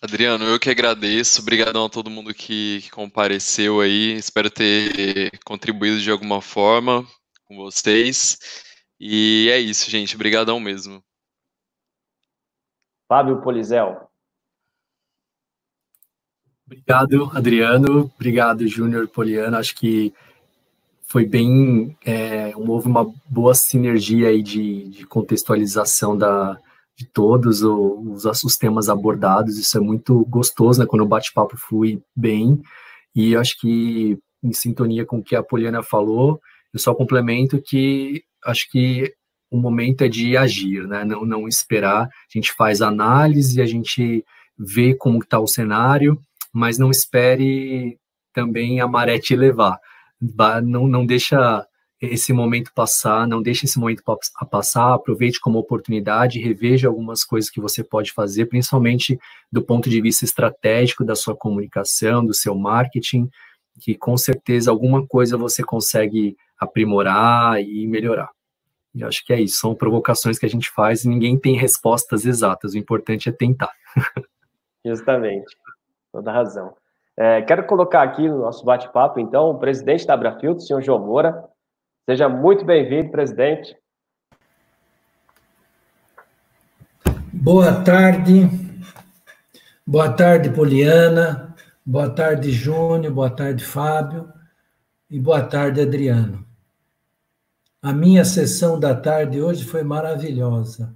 Adriano, eu que agradeço. Obrigadão a todo mundo que, que, compareceu aí. Espero ter contribuído de alguma forma com vocês. E é isso, gente. Obrigadão mesmo. Fábio Polizel. Obrigado, Adriano. Obrigado, Júnior Poliano. Acho que foi bem. É, houve uma boa sinergia aí de, de contextualização da, de todos os, os temas abordados. Isso é muito gostoso, né? Quando o bate-papo flui bem. E acho que, em sintonia com o que a Poliana falou, eu só complemento que acho que o momento é de agir, né? Não, não esperar. A gente faz análise, a gente vê como está o cenário, mas não espere também a maré te levar. Não, não deixa esse momento passar, não deixe esse momento passar, aproveite como oportunidade, reveja algumas coisas que você pode fazer, principalmente do ponto de vista estratégico da sua comunicação, do seu marketing, que com certeza alguma coisa você consegue aprimorar e melhorar. E acho que é isso, são provocações que a gente faz e ninguém tem respostas exatas, o importante é tentar. Justamente, toda razão. É, quero colocar aqui no nosso bate-papo, então, o presidente da Abrafilto, o senhor João Moura. Seja muito bem-vindo, presidente. Boa tarde. Boa tarde, Poliana. Boa tarde, Júnior. Boa tarde, Fábio. E boa tarde, Adriano. A minha sessão da tarde hoje foi maravilhosa.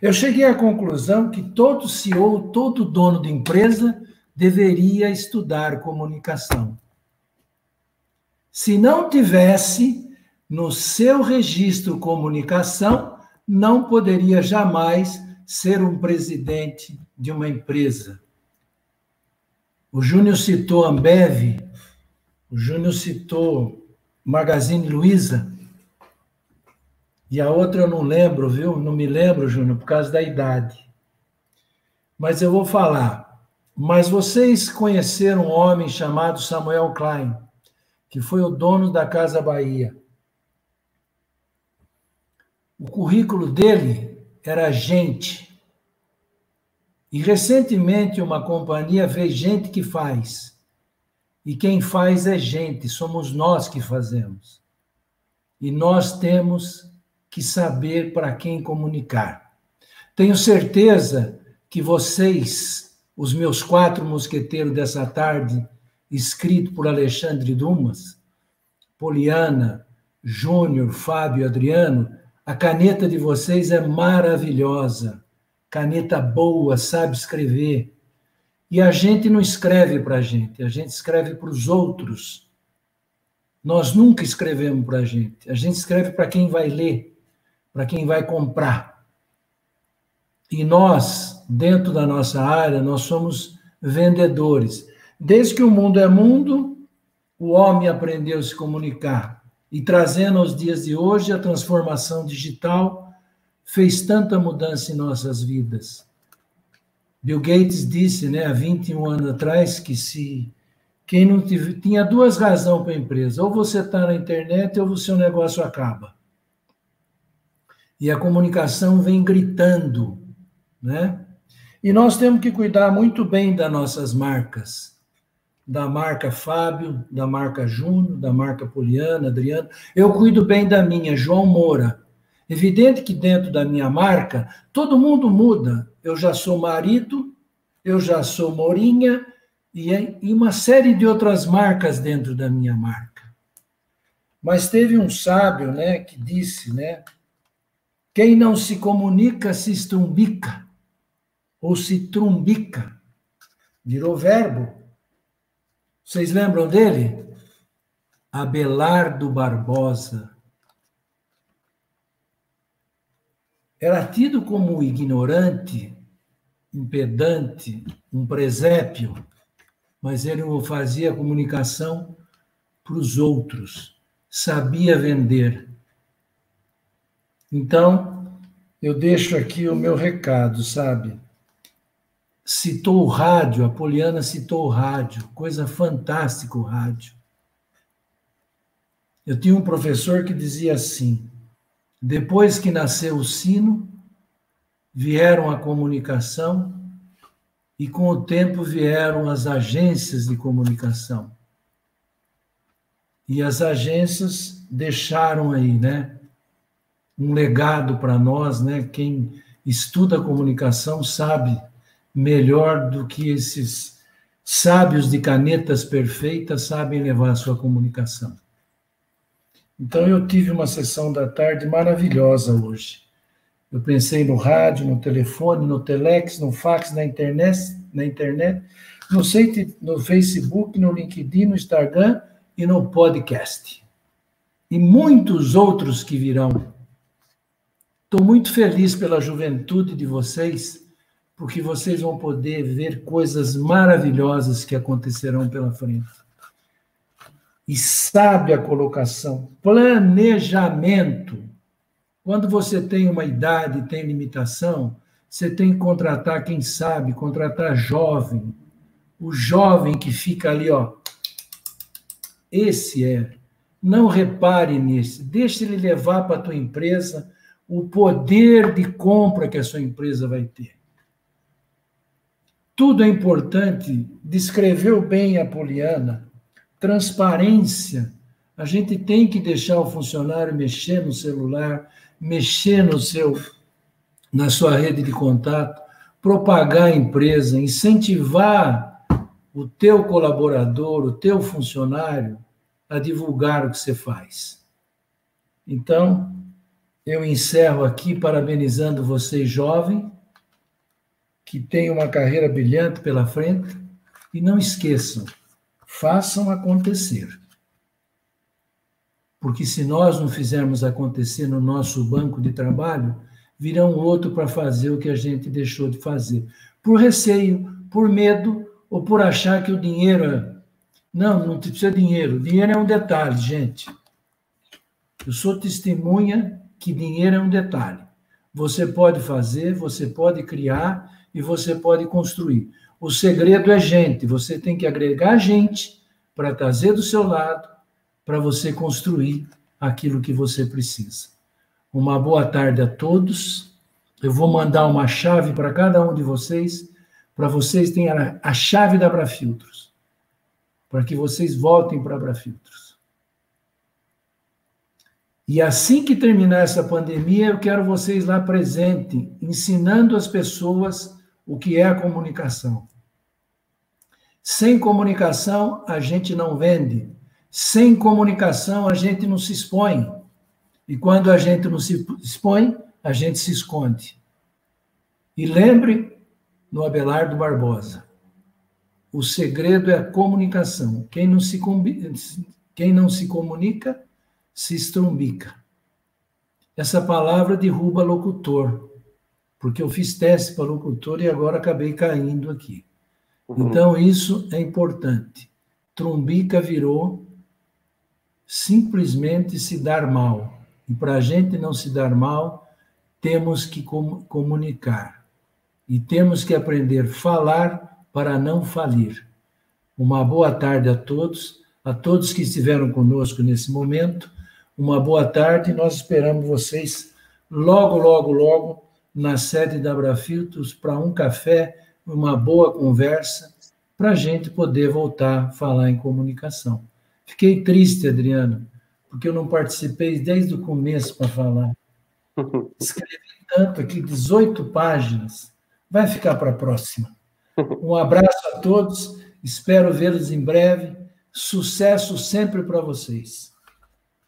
Eu cheguei à conclusão que todo CEO, todo dono de empresa deveria estudar comunicação. Se não tivesse no seu registro comunicação, não poderia jamais ser um presidente de uma empresa. O Júnior citou Ambev, o Júnior citou Magazine Luiza. E a outra eu não lembro, viu? Não me lembro, Júnior, por causa da idade. Mas eu vou falar. Mas vocês conheceram um homem chamado Samuel Klein, que foi o dono da Casa Bahia. O currículo dele era gente. E recentemente uma companhia fez gente que faz. E quem faz é gente, somos nós que fazemos. E nós temos que saber para quem comunicar. Tenho certeza que vocês, os meus quatro mosqueteiros dessa tarde, escrito por Alexandre Dumas, Poliana, Júnior, Fábio, Adriano, a caneta de vocês é maravilhosa. Caneta boa, sabe escrever. E a gente não escreve para a gente, a gente escreve para os outros. Nós nunca escrevemos para a gente, a gente escreve para quem vai ler, para quem vai comprar. E nós, dentro da nossa área, nós somos vendedores. Desde que o mundo é mundo, o homem aprendeu a se comunicar. E trazendo aos dias de hoje a transformação digital, fez tanta mudança em nossas vidas. Bill Gates disse, né, há 21 anos atrás, que se quem não tive, tinha duas razões para a empresa, ou você está na internet ou o seu negócio acaba. E a comunicação vem gritando, né? E nós temos que cuidar muito bem das nossas marcas, da marca Fábio, da marca Júnior, da marca Poliana, Adriano. Eu cuido bem da minha, João Moura. Evidente que dentro da minha marca, todo mundo muda. Eu já sou marido, eu já sou Morinha, e, e uma série de outras marcas dentro da minha marca. Mas teve um sábio né, que disse, né? Quem não se comunica se estrumbica, ou se trumbica. Virou verbo. Vocês lembram dele? Abelardo Barbosa. era tido como ignorante, um pedante, um presépio, mas ele fazia comunicação para os outros, sabia vender. Então, eu deixo aqui o meu recado, sabe? Citou o rádio, a Poliana citou o rádio, coisa fantástica o rádio. Eu tinha um professor que dizia assim: depois que nasceu o sino, vieram a comunicação e com o tempo vieram as agências de comunicação. E as agências deixaram aí, né, um legado para nós, né? Quem estuda comunicação sabe melhor do que esses sábios de canetas perfeitas sabem levar a sua comunicação. Então eu tive uma sessão da tarde maravilhosa hoje. Eu pensei no rádio, no telefone, no telex, no fax, na internet, na internet, no site, no Facebook, no LinkedIn, no Instagram e no podcast. E muitos outros que virão. Estou muito feliz pela juventude de vocês, porque vocês vão poder ver coisas maravilhosas que acontecerão pela frente. e sabe a colocação, planejamento. Quando você tem uma idade, tem limitação, você tem que contratar quem sabe, contratar jovem. O jovem que fica ali, ó. Esse é. Não repare nesse. Deixe ele levar para a tua empresa o poder de compra que a sua empresa vai ter. Tudo é importante. Descreveu bem a Poliana transparência. A gente tem que deixar o funcionário mexer no celular, mexer no seu na sua rede de contato, propagar a empresa, incentivar o teu colaborador, o teu funcionário a divulgar o que você faz. Então, eu encerro aqui parabenizando vocês jovens que têm uma carreira brilhante pela frente e não esqueçam, façam acontecer. Porque se nós não fizermos acontecer no nosso banco de trabalho, virá um outro para fazer o que a gente deixou de fazer. Por receio, por medo ou por achar que o dinheiro é. Não, não precisa de dinheiro. Dinheiro é um detalhe, gente. Eu sou testemunha que dinheiro é um detalhe. Você pode fazer, você pode criar e você pode construir. O segredo é gente. Você tem que agregar gente para trazer do seu lado, para você construir aquilo que você precisa. Uma boa tarde a todos. Eu vou mandar uma chave para cada um de vocês, para vocês terem a chave da Abrafiltros, para que vocês voltem para Abrafiltros. E assim que terminar essa pandemia, eu quero vocês lá presentes, ensinando as pessoas o que é a comunicação. Sem comunicação, a gente não vende. Sem comunicação, a gente não se expõe. E quando a gente não se expõe, a gente se esconde. E lembre no Abelardo Barbosa: o segredo é a comunicação. Quem não se, quem não se comunica, se estrumbica. Essa palavra derruba locutor, porque eu fiz teste para locutor e agora acabei caindo aqui. Uhum. Então, isso é importante. Trumbica virou simplesmente se dar mal. E para a gente não se dar mal, temos que com comunicar. E temos que aprender a falar para não falir. Uma boa tarde a todos, a todos que estiveram conosco nesse momento. Uma boa tarde, nós esperamos vocês logo, logo, logo na sede da Abrafiltos para um café uma boa conversa para a gente poder voltar a falar em comunicação. Fiquei triste, Adriano, porque eu não participei desde o começo para falar. Escrevi tanto aqui, 18 páginas. Vai ficar para a próxima. Um abraço a todos, espero vê-los em breve. Sucesso sempre para vocês.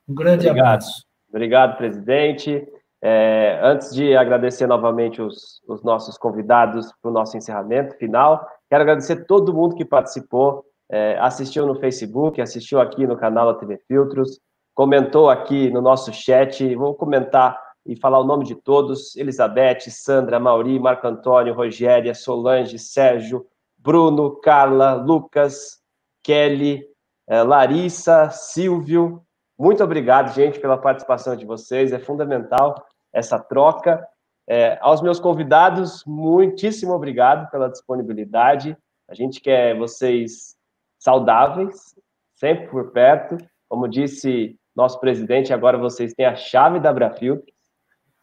Um grande Obrigado. abraço. Obrigado, presidente. É, antes de agradecer novamente os, os nossos convidados para o nosso encerramento final, quero agradecer todo mundo que participou, é, assistiu no Facebook, assistiu aqui no canal da TV Filtros, comentou aqui no nosso chat. Vou comentar e falar o nome de todos: Elizabeth, Sandra, Mauri, Marco Antônio, Rogéria, Solange, Sérgio, Bruno, Carla, Lucas, Kelly, é, Larissa, Silvio, muito obrigado, gente, pela participação de vocês. É fundamental essa troca. É, aos meus convidados, muitíssimo obrigado pela disponibilidade. A gente quer vocês saudáveis, sempre por perto. Como disse nosso presidente, agora vocês têm a chave da Brafiltro.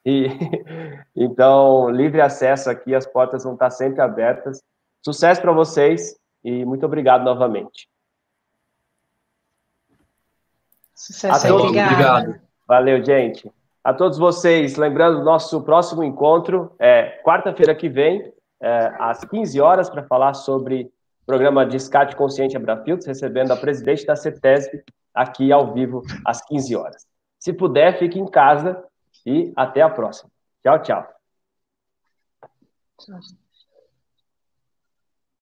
E então, livre acesso aqui, as portas vão estar sempre abertas. Sucesso para vocês e muito obrigado novamente. Sucesso, todos, obrigado. Valeu, gente. A todos vocês, lembrando, nosso próximo encontro é quarta-feira que vem, é, às 15 horas, para falar sobre o programa Descarte Consciente Abrafiltos, recebendo a presidente da CETESB aqui ao vivo às 15 horas. Se puder, fique em casa e até a próxima. Tchau, tchau. Tchau.